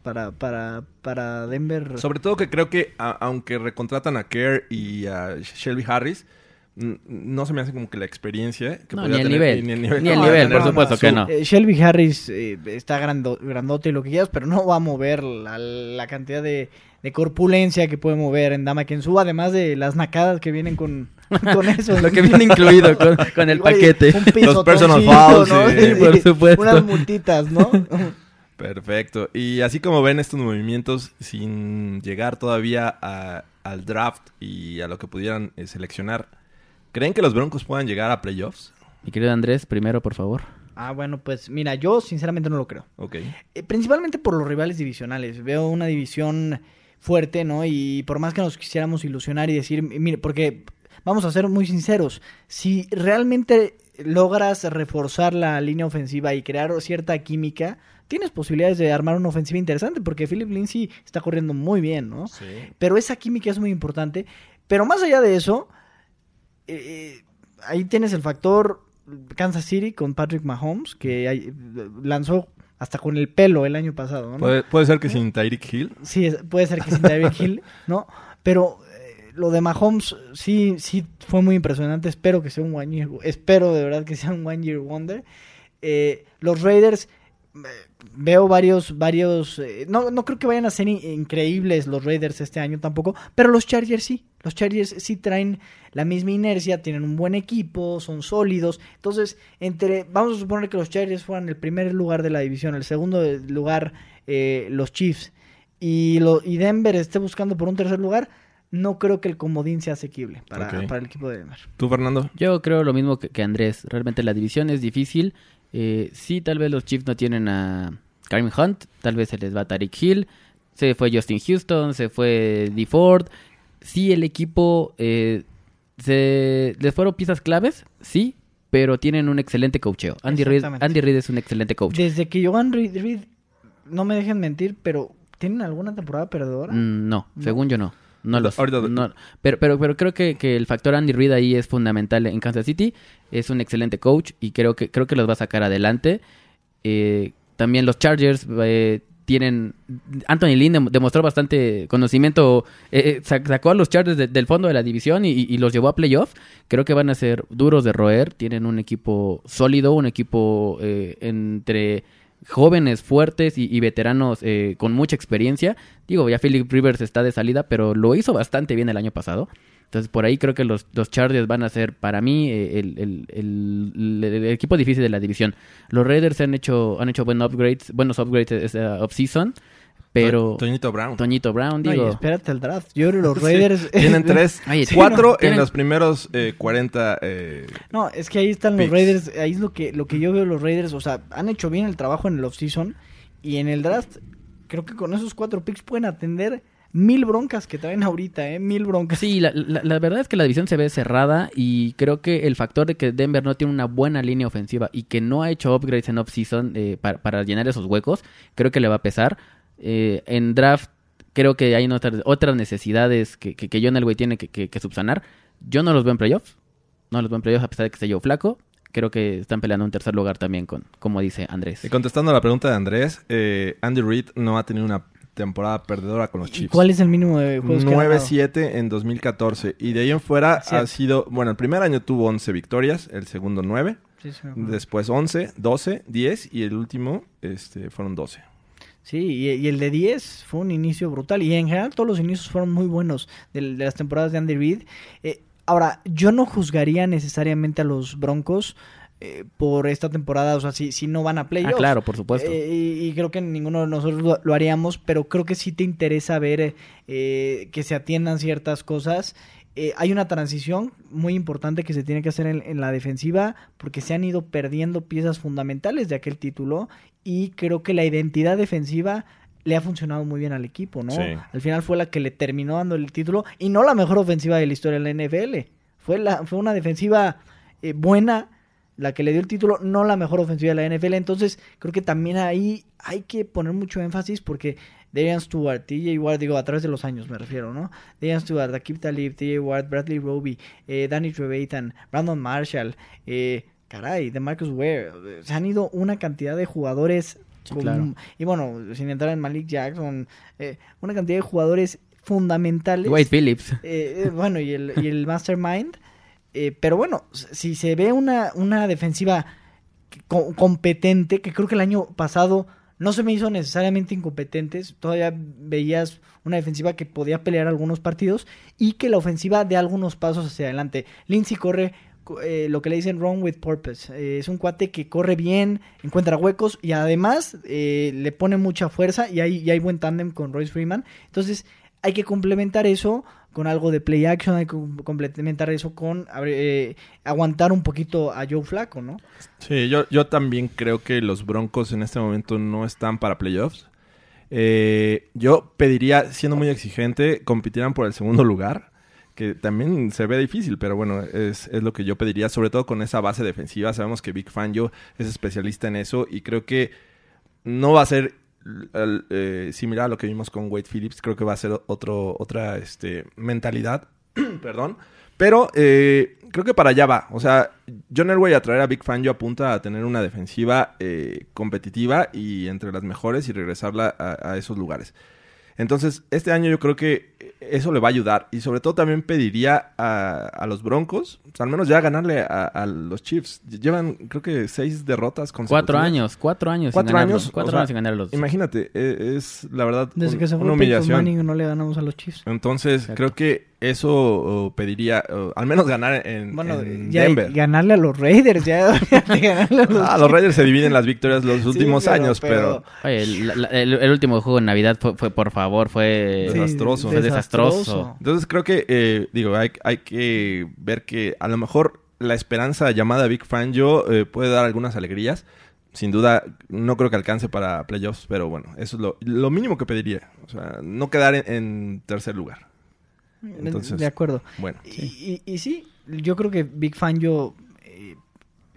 para, para, para Denver. Sobre todo que creo que a- aunque recontratan a Kerr y a Shelby Harris, no se me hace como que la experiencia que No, ni el tener- nivel. Ni el nivel, Ni que el podría nivel, tener por supuesto que Su- no. Eh, Shelby Harris eh, está grando- grandote y lo que quieras, pero no va a mover la, la cantidad de, de corpulencia que puede mover en Dama Kensu, además de las nacadas que vienen con, con eso. Lo que viene incluido con, con el paquete. Un pisotoncito, personal fouls, ¿no? sí, por supuesto. Unas multitas, ¿no? Perfecto. Y así como ven estos movimientos sin llegar todavía a- al draft y a lo que pudieran eh, seleccionar, ¿creen que los Broncos puedan llegar a playoffs? Mi querido Andrés, primero, por favor. ah, bueno, pues mira, yo sinceramente no lo creo. Ok. Eh, principalmente por los rivales divisionales. Veo una división fuerte, ¿no? Y por más que nos quisiéramos ilusionar y decir, mire, porque vamos a ser muy sinceros, si realmente logras reforzar la línea ofensiva y crear cierta química, tienes posibilidades de armar una ofensiva interesante porque Philip Lindsay está corriendo muy bien, ¿no? Pero esa química es muy importante. Pero más allá de eso, eh, ahí tienes el factor Kansas City con Patrick Mahomes, que eh, lanzó hasta con el pelo el año pasado, ¿no? Puede, puede ser que sin Tyreek Hill. Sí, puede ser que sin Tyreek Hill, ¿no? Pero eh, lo de Mahomes sí, sí fue muy impresionante. Espero que sea un one year, espero de verdad que sea un one year wonder. Eh, los Raiders eh, veo varios, varios, eh, no, no creo que vayan a ser in- increíbles los Raiders este año tampoco, pero los Chargers sí. Los Chargers sí traen la misma inercia, tienen un buen equipo, son sólidos. Entonces, entre, vamos a suponer que los Chargers fueran el primer lugar de la división, el segundo lugar eh, los Chiefs y, lo, y Denver esté buscando por un tercer lugar, no creo que el comodín sea asequible para, para el equipo de Denver. ¿Tú, Fernando? Yo creo lo mismo que, que Andrés. Realmente la división es difícil. Eh, sí, tal vez los Chiefs no tienen a Kareem Hunt. Tal vez se les va a Tariq Hill. Se fue Justin Houston. Se fue D. Ford. Sí, el equipo... eh, se, les fueron piezas claves. Sí. Pero tienen un excelente coacheo. Andy Reid. Andy Reid es un excelente coach. Desde que Jovan Reed, Reed, no me dejen mentir, pero ¿tienen alguna temporada perdedora? Mm, no, según yo no. No Ahorita- no. pero, pero, pero creo que, que el factor Andy Reid ahí es fundamental en Kansas City. Es un excelente coach y creo que, creo que los va a sacar adelante. Eh, también los Chargers eh, tienen... Anthony Lynn dem- demostró bastante conocimiento. eh, sac- sacó a los Chargers de- del fondo de la división y, y los llevó a playoff. Creo que van a ser duros de roer. Tienen un equipo sólido, un equipo entre jóvenes fuertes y, veteranos eh, con mucha experiencia. Digo, ya Philip Rivers está de salida, pero lo hizo bastante bien el año pasado. Entonces, por ahí creo que los, los Chargers van a ser, para mí, eh, el, el- equipo difícil de la división. Los Raiders han hecho, han hecho buen upgrades, buenos upgrades offseason, pero... To- Toñito Brown. Toñito Brown, digo... espérate el draft. Yo creo que los Raiders... Tienen tres, Oye, sí, cuatro no, tienen- en los primeros eh, 40. eh, No, es que ahí están los Picks. Raiders, ahí es lo que, lo que yo veo los Raiders, o sea, han hecho bien el trabajo en el offseason y en el draft, creo que con esos cuatro picks pueden atender mil broncas que traen ahorita, ¿eh? Mil broncas. Sí, la, la- la verdad es que la división se ve cerrada y creo que el factor de que Denver no tiene una buena línea ofensiva y que no ha hecho upgrades en off-season eh, para, para llenar esos huecos, creo que le va a pesar. Eh, en draft creo que hay otras, otras necesidades que, que, que John Elway tiene que, que- que subsanar. Yo no los veo en playoffs, no los veo en playoffs a pesar de que esté yo flaco. Creo que están peleando un tercer lugar también con, como dice Andrés. y contestando a la pregunta de Andrés, eh, Andy Reid no ha tenido una temporada perdedora con los ¿Y Chiefs. cuál es el mínimo de juegos que ha ganado? 9-7 en 2014. Y de ahí en fuera ha sido. Bueno, el primer año tuvo 11 victorias, el segundo 9. Sí, sí, me acuerdo. Después 11, 12, 10 y el último este, fueron 12. Sí, y, y el de 10 fue un inicio brutal. Y en general todos los inicios fueron muy buenos de, de las temporadas de Andy Reid. Eh, ahora, yo no juzgaría necesariamente a los Broncos eh, por esta temporada. O sea, si, si no van a Ah, playoffs. claro, por supuesto. Eh, y, y creo que ninguno de nosotros lo, lo haríamos, pero creo que sí te interesa ver eh, que se atiendan ciertas cosas. Eh, hay una transición muy importante que se tiene que hacer en, en la defensiva porque se han ido perdiendo piezas fundamentales de aquel título y creo que la identidad defensiva le ha funcionado muy bien al equipo, ¿no? Sí. Al final fue la que le terminó dando el título y no la mejor ofensiva de la historia de la NFL. Fue, la, fue una defensiva eh, buena la que le dio el título, no la mejor ofensiva de la NFL. Entonces, creo que también ahí hay que poner mucho énfasis porque Darian Stewart, TJ Ward, digo, a través de los años me refiero, ¿no? Darian Stewart, Akib Talib, TJ Ward, Bradley Roby, eh, Danny Trevathan, Brandon Marshall, eh, caray, de Marcus Ware. Se han ido una cantidad de jugadores. Sí, con- claro. Y bueno, sin entrar en Malik Jackson, eh, una cantidad de jugadores fundamentales. Wade Phillips. Eh, eh, bueno, y el, y el Mastermind. Eh, pero bueno, si se ve una, una defensiva co- competente, que creo que el año pasado no se me hizo necesariamente incompetentes, todavía veías una defensiva que podía pelear algunos partidos y que la ofensiva de algunos pasos hacia adelante. Lindsay corre co- eh, lo que le dicen wrong with purpose. Eh, es un cuate que corre bien, encuentra huecos y además eh, le pone mucha fuerza y hay, y hay buen tándem con Royce Freeman. Entonces hay que complementar eso con algo de play action, hay que com- complementar eso con eh, aguantar un poquito a Joe Flaco, ¿no? Sí, yo, yo también creo que los Broncos en este momento no están para playoffs. Eh, yo pediría, siendo muy exigente, compitieran por el segundo lugar. que también se ve difícil, pero bueno, es, es lo que yo pediría, sobre todo con esa base defensiva. Sabemos que Big Fangio es especialista en eso y creo que no va a ser eh, similar a lo que vimos con Wade Phillips, creo que va a ser otro, otra este, mentalidad, perdón, pero eh, creo que para allá va. O sea, John Elway a traer a Big Fangio apunta a tener una defensiva eh, competitiva y entre las mejores y regresarla a esos lugares. Entonces, este año yo creo que eso le va a ayudar. Y sobre todo también pediría a, a los Broncos, o sea, al menos ya ganarle a, a los Chiefs. Llevan, creo que seis derrotas consecutivas. Cuatro años, cuatro años Cuatro sin años, Cuatro o sea, años sin ganar a los... Imagínate, eh, es la verdad Desde un- que se fue una Peyton humillación. Manning no le ganamos a los Chiefs. Entonces, Exacto. creo que eso pediría, al menos ganar en, Bueno, en ya Denver. ganarle a los Raiders, ya de ganarle a los Ah, los Raiders se dividen las victorias los Sí, últimos pero- años, pero, Oye, el, la- el- el último juego en Navidad fue, fue, por favor, fue... Sí. desastroso. Fue desastroso. Entonces creo que, eh, digo, hay, hay que ver que a lo mejor la esperanza llamada Big Fangio eh, puede dar algunas alegrías. Sin duda, no creo que alcance para playoffs, pero bueno, eso es lo, lo mínimo que pediría. O sea, no quedar en, en tercer lugar. Entonces, de acuerdo. Bueno, Y, y- y sí, yo creo que Big Fangio eh,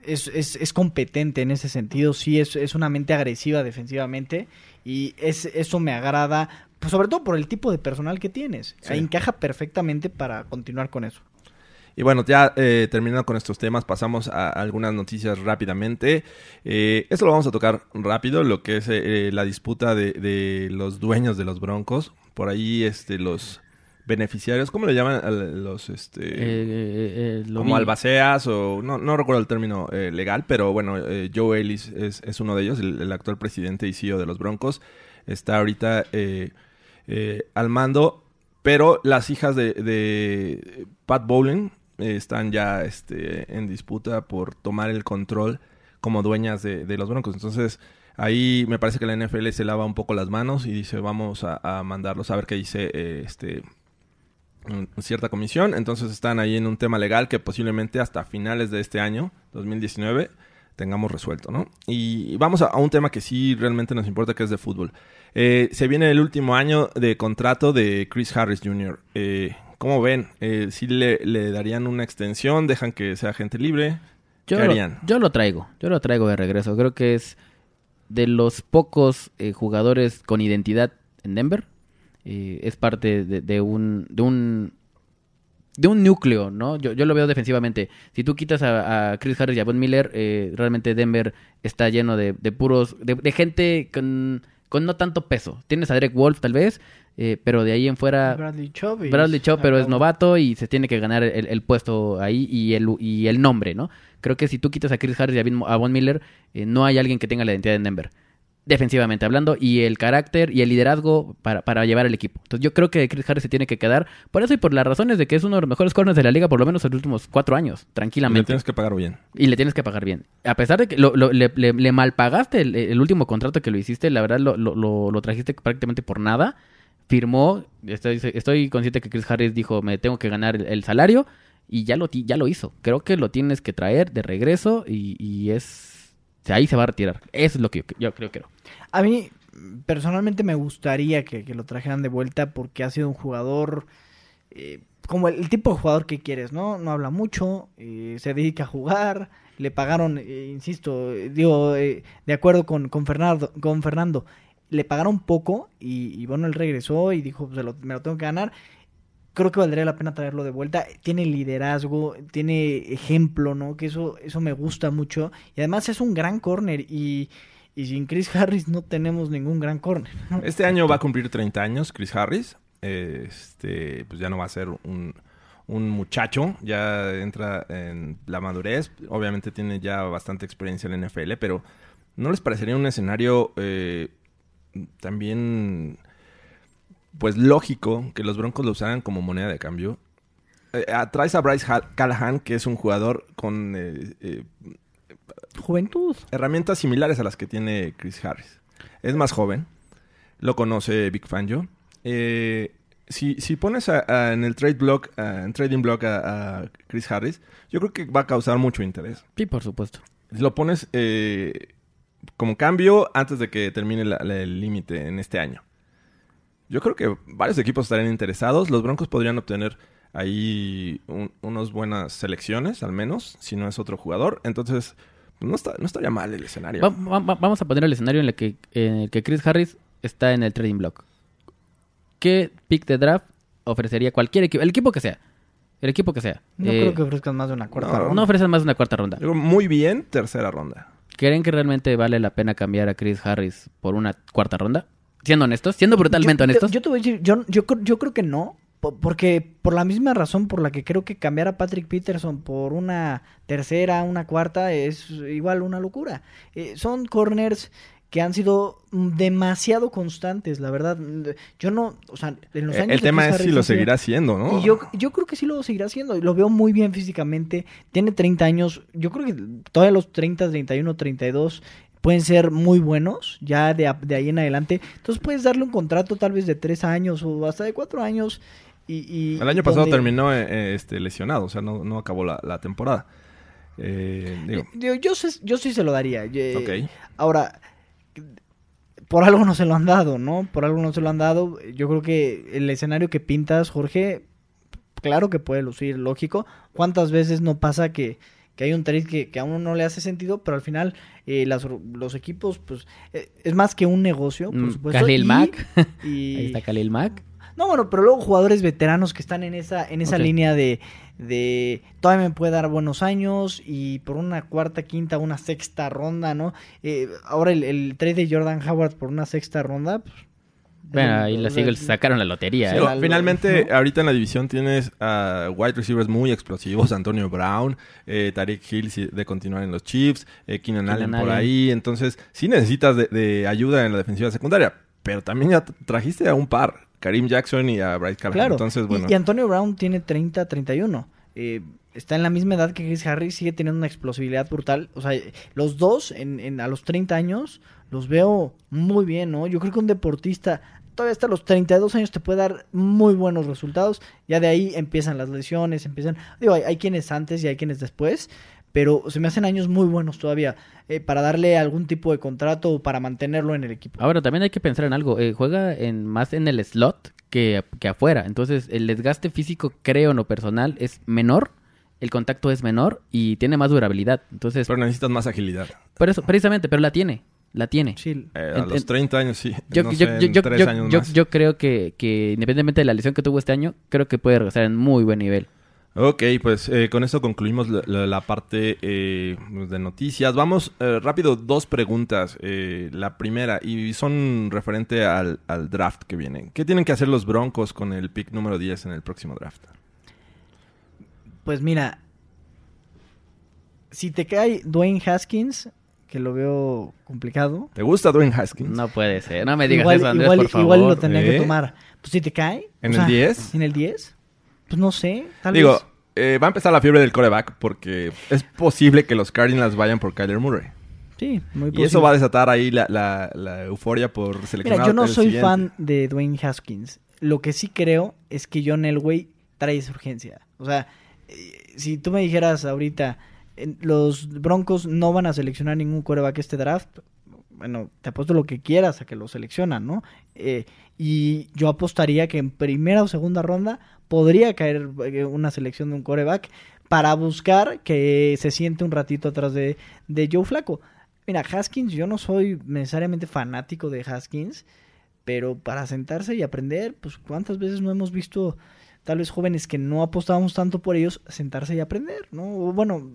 es, es, es competente en ese sentido. Sí, es, es una mente agresiva defensivamente. Y es, eso me agrada, pues, sobre todo por el tipo de personal que tienes. Sí. Encaja perfectamente para continuar con eso. Y bueno, ya eh, terminando con estos temas, pasamos a algunas noticias rápidamente. Eh, esto lo vamos a tocar rápido, lo que es eh, la disputa de, de los dueños de los Broncos. Por ahí, este, los beneficiarios, ¿cómo le llaman a los, este, Eh, eh, eh, lo como vi. albaceas o no, no recuerdo el término eh, legal, pero bueno, eh, Joe Ellis es, es uno de ellos, el, el actual presidente y CEO de los Broncos. Está ahorita eh, eh, al mando, pero las hijas de, de Pat Bowlen eh, están ya este, en disputa por tomar el control como dueñas de, de los Broncos. Entonces, ahí me parece que la NFL se lava un poco las manos y dice, vamos a, a mandarlos a ver qué dice eh, este cierta comisión. Entonces están ahí en un tema legal que posiblemente hasta finales de este año, 2019, tengamos resuelto, ¿no? Y vamos a, a un tema que sí realmente nos importa, que es de fútbol. Eh, se viene el último año de contrato de Chris Harris Jr. Eh, ¿Cómo ven? Eh, ¿Sí le, le darían una extensión? ¿Dejan que sea gente libre? Yo ¿Qué lo, harían? yo lo traigo, yo lo traigo de regreso. Creo que es de los pocos eh, jugadores con identidad en Denver. Eh, es parte de, de un de un de un núcleo, ¿no? Yo, yo lo veo defensivamente. Si tú quitas a, a Chris Harris y a Von Miller, eh, realmente Denver está lleno de, de puros de, de gente con, con no tanto peso. Tienes a Derek Wolf tal vez, eh, pero de ahí en fuera Bradley Chubb. Bradley Chubb, pero es novato y se tiene que ganar el, el puesto ahí y el, y el nombre, ¿no? Creo que si tú quitas a Chris Harris y a Von Miller, eh, no hay alguien que tenga la identidad en Denver. Defensivamente hablando, y el carácter y el liderazgo para, para llevar el equipo. Entonces yo creo que Chris Harris se tiene que quedar por eso y por las razones de que es uno de los mejores corners de la liga por lo menos en los últimos cuatro años, Le tranquilamente. tienes que pagar bien. Y le tienes que pagar bien. A pesar de que lo, lo- le, le, le malpagaste el, el último contrato que lo hiciste, la verdad lo, lo, trajiste prácticamente por nada. Firmó, estoy, estoy consciente que Chris Harris dijo, me tengo que ganar el, el salario y ya lo, ya lo hizo. Creo que lo tienes que traer de regreso y, y es... Ahí se va a retirar. Eso es lo que yo, creo que... A mí, personalmente, me gustaría que, que lo trajeran de vuelta porque ha sido un jugador. eh, como el, tipo de jugador que quieres, ¿no? No habla mucho, eh, se dedica a jugar, le pagaron, eh, insisto, digo, de acuerdo con, con, Fernando, con Fernando, le pagaron poco y, bueno, él regresó y dijo, "Se lo- me lo tengo que ganar. Creo que valdría la pena traerlo de vuelta. Tiene liderazgo, tiene ejemplo, ¿no? Que eso, eso me gusta mucho. Y además es un gran corner y, y sin Chris Harris no tenemos ningún gran corner. Este año va a cumplir 30 años Chris Harris. Este, pues ya no va a ser un, un muchacho, ya entra en la madurez. Obviamente tiene ya bastante experiencia en la NFL, pero ¿no les parecería un escenario eh, también, pues lógico, que los Broncos lo usaran como moneda de cambio? Eh, ah, traes a Bryce Callahan, que es un jugador con eh, eh, Juventud. herramientas similares a las que tiene Chris Harris. Es más joven, lo conoce Big Fangio. Eh, si, si pones a- a- en el trade block, a- en trading block a, Chris Harris, yo creo que va a causar mucho interés. Sí, por supuesto. Lo pones eh, como cambio antes de que termine la- la- el límite en este año. Yo creo que varios equipos estarían interesados. Los Broncos podrían obtener ahí un- unas buenas selecciones, al menos, si no es otro jugador. Entonces, no, está, no estaría mal el escenario. Va- va- va- vamos a poner el escenario en el, que, en el que Chris Harris está en el trading block. ¿Qué pick de draft ofrecería cualquier equipo? El equipo que sea. El equipo que sea. No Eh, creo que ofrezcan más de una cuarta no, ronda. no ofrecen más de una cuarta ronda. Muy bien, tercera ronda. ¿Creen que realmente vale la pena cambiar a Chris Harris por una cuarta ronda? Siendo honestos, siendo brutalmente yo, honestos. Yo, yo te voy a decir, yo, yo, yo creo que no. po- Porque por la misma razón por la que creo que cambiar a Patrick Peterson por una tercera, una cuarta, es igual una locura. Eh, son corners que han sido mm, demasiado constantes, la verdad. Yo no, o sea, en los Eh, años el tema es si lo seguirá haciendo, ¿no? y yo, yo creo que sí lo seguirá haciendo. Lo veo muy bien físicamente. Tiene 30 años. Yo creo que todavía los 30, 31, 32 pueden ser muy buenos ya de, ahí en adelante. Entonces puedes darle un contrato tal vez de 3 años o hasta de 4 años. Y, y- El año pasado terminó eh, eh, este, lesionado, o sea, no, no acabó la, la temporada. Eh, digo, Yo, yo, sé- yo sí se lo daría. Yo-. Ahora, por algo no se lo han dado, ¿no? Por algo no se lo han dado. Yo creo que el escenario que pintas, Jorge, claro que puede lucir lógico. ¿Cuántas veces no pasa que, que hay un trade que, que a uno no le hace sentido, pero al final eh, las- los equipos, pues, eh, es más que un negocio, por Mm, supuesto. Khalil y- Mack. y- Ahí está Khalil Mack. no, bueno, pero luego jugadores veteranos que están en esa, en esa línea de, de todavía me puede dar buenos años y por una cuarta, quinta, una sexta ronda, ¿no? Eh, ahora el, el trade de Jordan Howard por una sexta ronda. pues, Bueno, ahí los Eagles sacaron la lotería. Sí, ¿eh? finalmente, ¿no? ahorita en la división tienes a wide receivers muy explosivos, Antonio Brown, eh, Tariq Hill si- de continuar en los Chiefs, eh, Keenan Keenan Allen por ahí, entonces sí necesitas de, de ayuda en la defensiva secundaria, pero también ya trajiste a un par, Karim Jackson y a Bryce Callahan, Claro. entonces Y- bueno. y, Antonio Brown tiene 30, 31. Eh, está en la misma edad que Chris Harris, sigue teniendo una explosividad brutal. O sea, los dos en, en- a los 30 años los veo muy bien, ¿no? Yo creo que un deportista todavía hasta los 32 años te puede dar muy buenos resultados. Ya de ahí empiezan las lesiones, empiezan... Digo, hay, hay quienes antes y hay quienes después, pero se me hacen años muy buenos todavía eh, para darle algún tipo de contrato o para mantenerlo en el equipo. Ahora, también hay que pensar en algo. eh, juega en más en el slot que, que afuera. Entonces, el desgaste físico, creo, en lo personal, es menor. El contacto es menor y tiene más durabilidad. Entonces, Pero necesitas más agilidad. por eso, precisamente, pero la tiene. La tiene. Sí, Eh, a En- los en- 30 años sí. Yo, no yo- sé, yo- en yo- tres yo- años yo- más. yo creo que, que independientemente de la lesión que tuvo este año, creo que puede regresar en muy buen nivel. Ok, pues eh, con esto concluimos la, la- la parte eh, de noticias. Vamos eh, rápido, dos preguntas. Eh, la primera, y son referente al, al draft que viene. ¿Qué tienen que hacer los Broncos con el pick número 10 en el próximo draft? Pues mira, si te cae Dwayne Haskins, que lo veo complicado. ¿Te gusta Dwayne Haskins? No puede ser. No me digas igual, eso, Andrés, igual, por favor. igual lo tendría ¿Eh? que tomar. Pues si te cae. ¿En o el sea, 10? ¿En el 10? Pues no sé. Tal Digo, vez. eh, va a empezar la fiebre del coreback porque es posible que los Cardinals vayan por Kyler Murray. Sí, muy Y posible. eso va a desatar ahí la, la- la euforia por seleccionar Mira, yo no soy siguiente. fan de Dwayne Haskins. Lo que sí creo es que John Elway trae esa urgencia. O sea, eh, si tú me dijeras ahorita, en- los Broncos no van a seleccionar ningún coreback este draft, bueno, te apuesto lo que quieras a que lo seleccionan, ¿no? Eh, y yo apostaría que en primera o segunda ronda podría caer eh, una selección de un coreback para buscar que se siente un ratito atrás de, de Joe Flaco. Mira, Haskins, yo no soy necesariamente fanático de Haskins, pero para sentarse y aprender, pues cuántas veces no hemos visto tal vez jóvenes que no apostábamos tanto por ellos sentarse y aprender, ¿no? O bueno,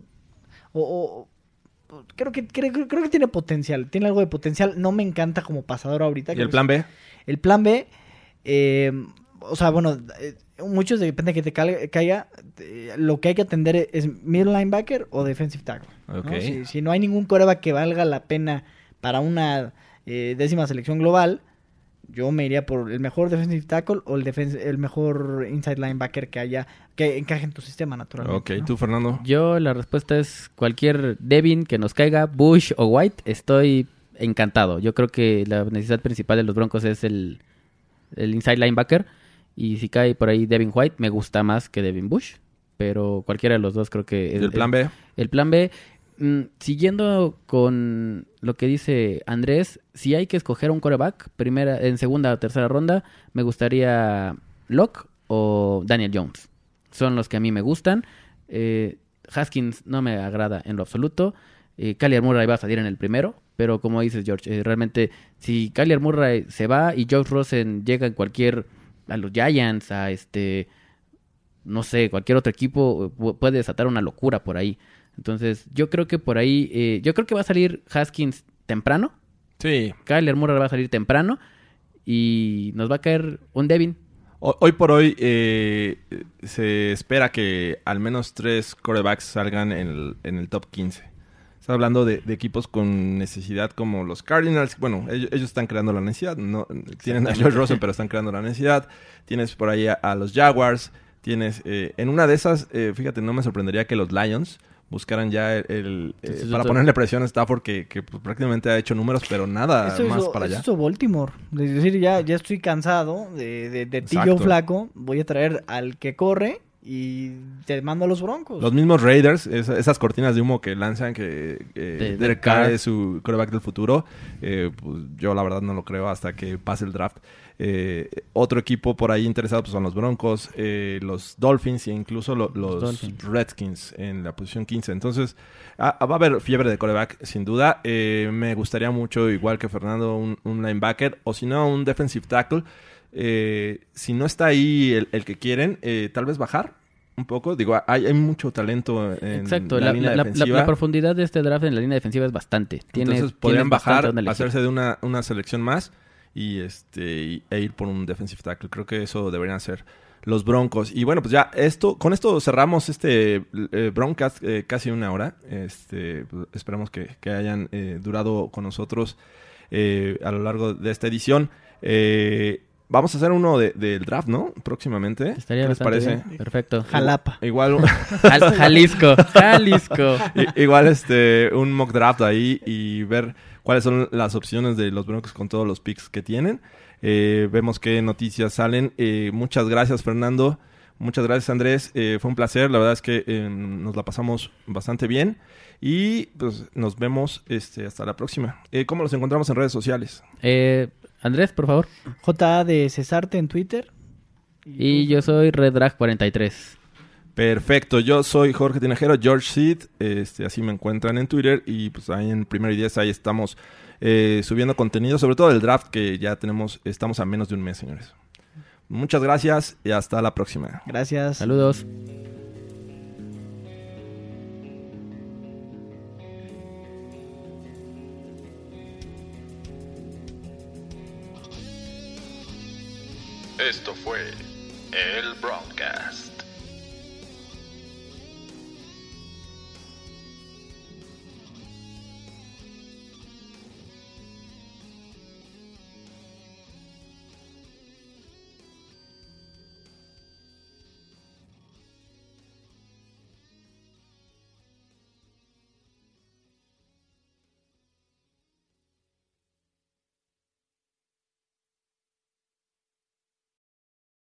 o, creo que creo, creo- que tiene potencial, tiene algo de potencial. No me encanta como pasador ahorita. ¿Y el plan B? el plan B, eh, o sea, bueno, eh, muchos depende de que te caiga. eh, lo que hay que atender es middle linebacker o defensive tackle. ¿no? Ok. Si, si no hay ningún coreback que valga la pena para una eh, décima selección global, yo me iría por el mejor defensive tackle o el, defen- el mejor inside linebacker que haya, que encaje en tu sistema naturalmente. Ok, ¿no? tú, Fernando. Yo la respuesta es cualquier Devin que nos caiga, Bush o White, estoy encantado. Yo creo que la necesidad principal de los Broncos es el, el inside linebacker. Y si cae por ahí Devin White, me gusta más que Devin Bush. Pero cualquiera de los dos creo que... ¿Y el plan B? El plan B, mm, siguiendo con lo que dice Andrés, si hay que escoger un coreback primera, en segunda o tercera ronda, me gustaría Locke o Daniel Jones. son los que a mí me gustan. Eh, Haskins no me agrada en lo absoluto. Eh, Murray va a salir en el primero, pero como dices George, eh, realmente si Kyler Murray se va y Josh Rosen llega en cualquier a los Giants, a este no sé, cualquier otro equipo eh, pu- puede desatar una locura por ahí. Entonces, yo creo que por ahí, eh, yo creo que va a salir Haskins temprano. Sí. Kyler Murray va a salir temprano y nos va a caer un Devin. Ho- Hoy por hoy eh, se espera que al menos tres corebacks salgan en el, en el top 15. Está hablando de, de equipos con necesidad como los Cardinals. Bueno, ellos, ellos están creando la necesidad. No, tienen a George Rosen, pero están creando la necesidad. Tienes por ahí a, a los Jaguars. Tienes, eh, en una de esas, eh, fíjate, no me sorprendería que los Lions buscaran ya el, el, eh, para ponerle presión a Stafford que, que, pues, prácticamente ha hecho números, pero nada Eso más hizo, para eso allá. hizo Baltimore. Es decir, ya, ya estoy cansado de, de, de ti, Flaco. Voy a traer al que corre y te mando a los broncos. Los mismos Raiders, esa- esas cortinas de humo que lanzan que eh, De- Derek Derek Carr Carr. es su quarterback del futuro, eh, pues yo la verdad no lo creo hasta que pase el draft. Eh, otro equipo por ahí interesado pues, son los Broncos, eh, los Dolphins e incluso lo- los. Redskins en la posición 15. Entonces ah, va a haber fiebre de quarterback sin duda. Eh, me gustaría mucho, igual que Fernando, un, un linebacker o si no un defensive tackle. Eh, si no está ahí el, el que quieren, eh, tal vez bajar un poco. Digo, hay, hay mucho talento en Exacto, la, la, línea la- la- defensiva. la profundidad de este draft en la línea defensiva es bastante. Tiene, Entonces podrían bajar, hacerse de una, una selección más y este e ir por un defensive tackle. Creo que eso deberían hacer los Broncos. Y bueno, pues ya esto, con esto cerramos este eh, Broncast eh, casi una hora. Este, pues, esperamos que, que hayan eh, durado con nosotros eh, a lo largo de esta edición. Eh, vamos a hacer uno de- del draft, ¿no? Próximamente. Estaría ¿Qué les bastante parece? bien. Perfecto. Jalapa. Igual, Jal- Jalisco, Jalisco. I- Igual este un mock draft ahí y ver cuáles son las opciones de los Broncos con todos los picks que tienen. Eh, vemos qué noticias salen. Eh, muchas gracias Fernando. Muchas gracias Andrés. Eh, fue un placer. La verdad es que eh, nos la pasamos bastante bien. Y pues nos vemos este, hasta la próxima. Eh, ¿Cómo los encontramos en redes sociales? Eh, Andrés, por favor. JA de Cesarte en Twitter. Y yo soy RedDrag43. Perfecto, yo soy Jorge Tinajero, George Seed, este, así me encuentran en Twitter y pues ahí en Primero y Diez ahí estamos eh, subiendo contenido, sobre todo el draft que ya tenemos, estamos a menos de un mes, señores. Muchas gracias y hasta la próxima. Gracias. Saludos. Esto fue el Broadcast.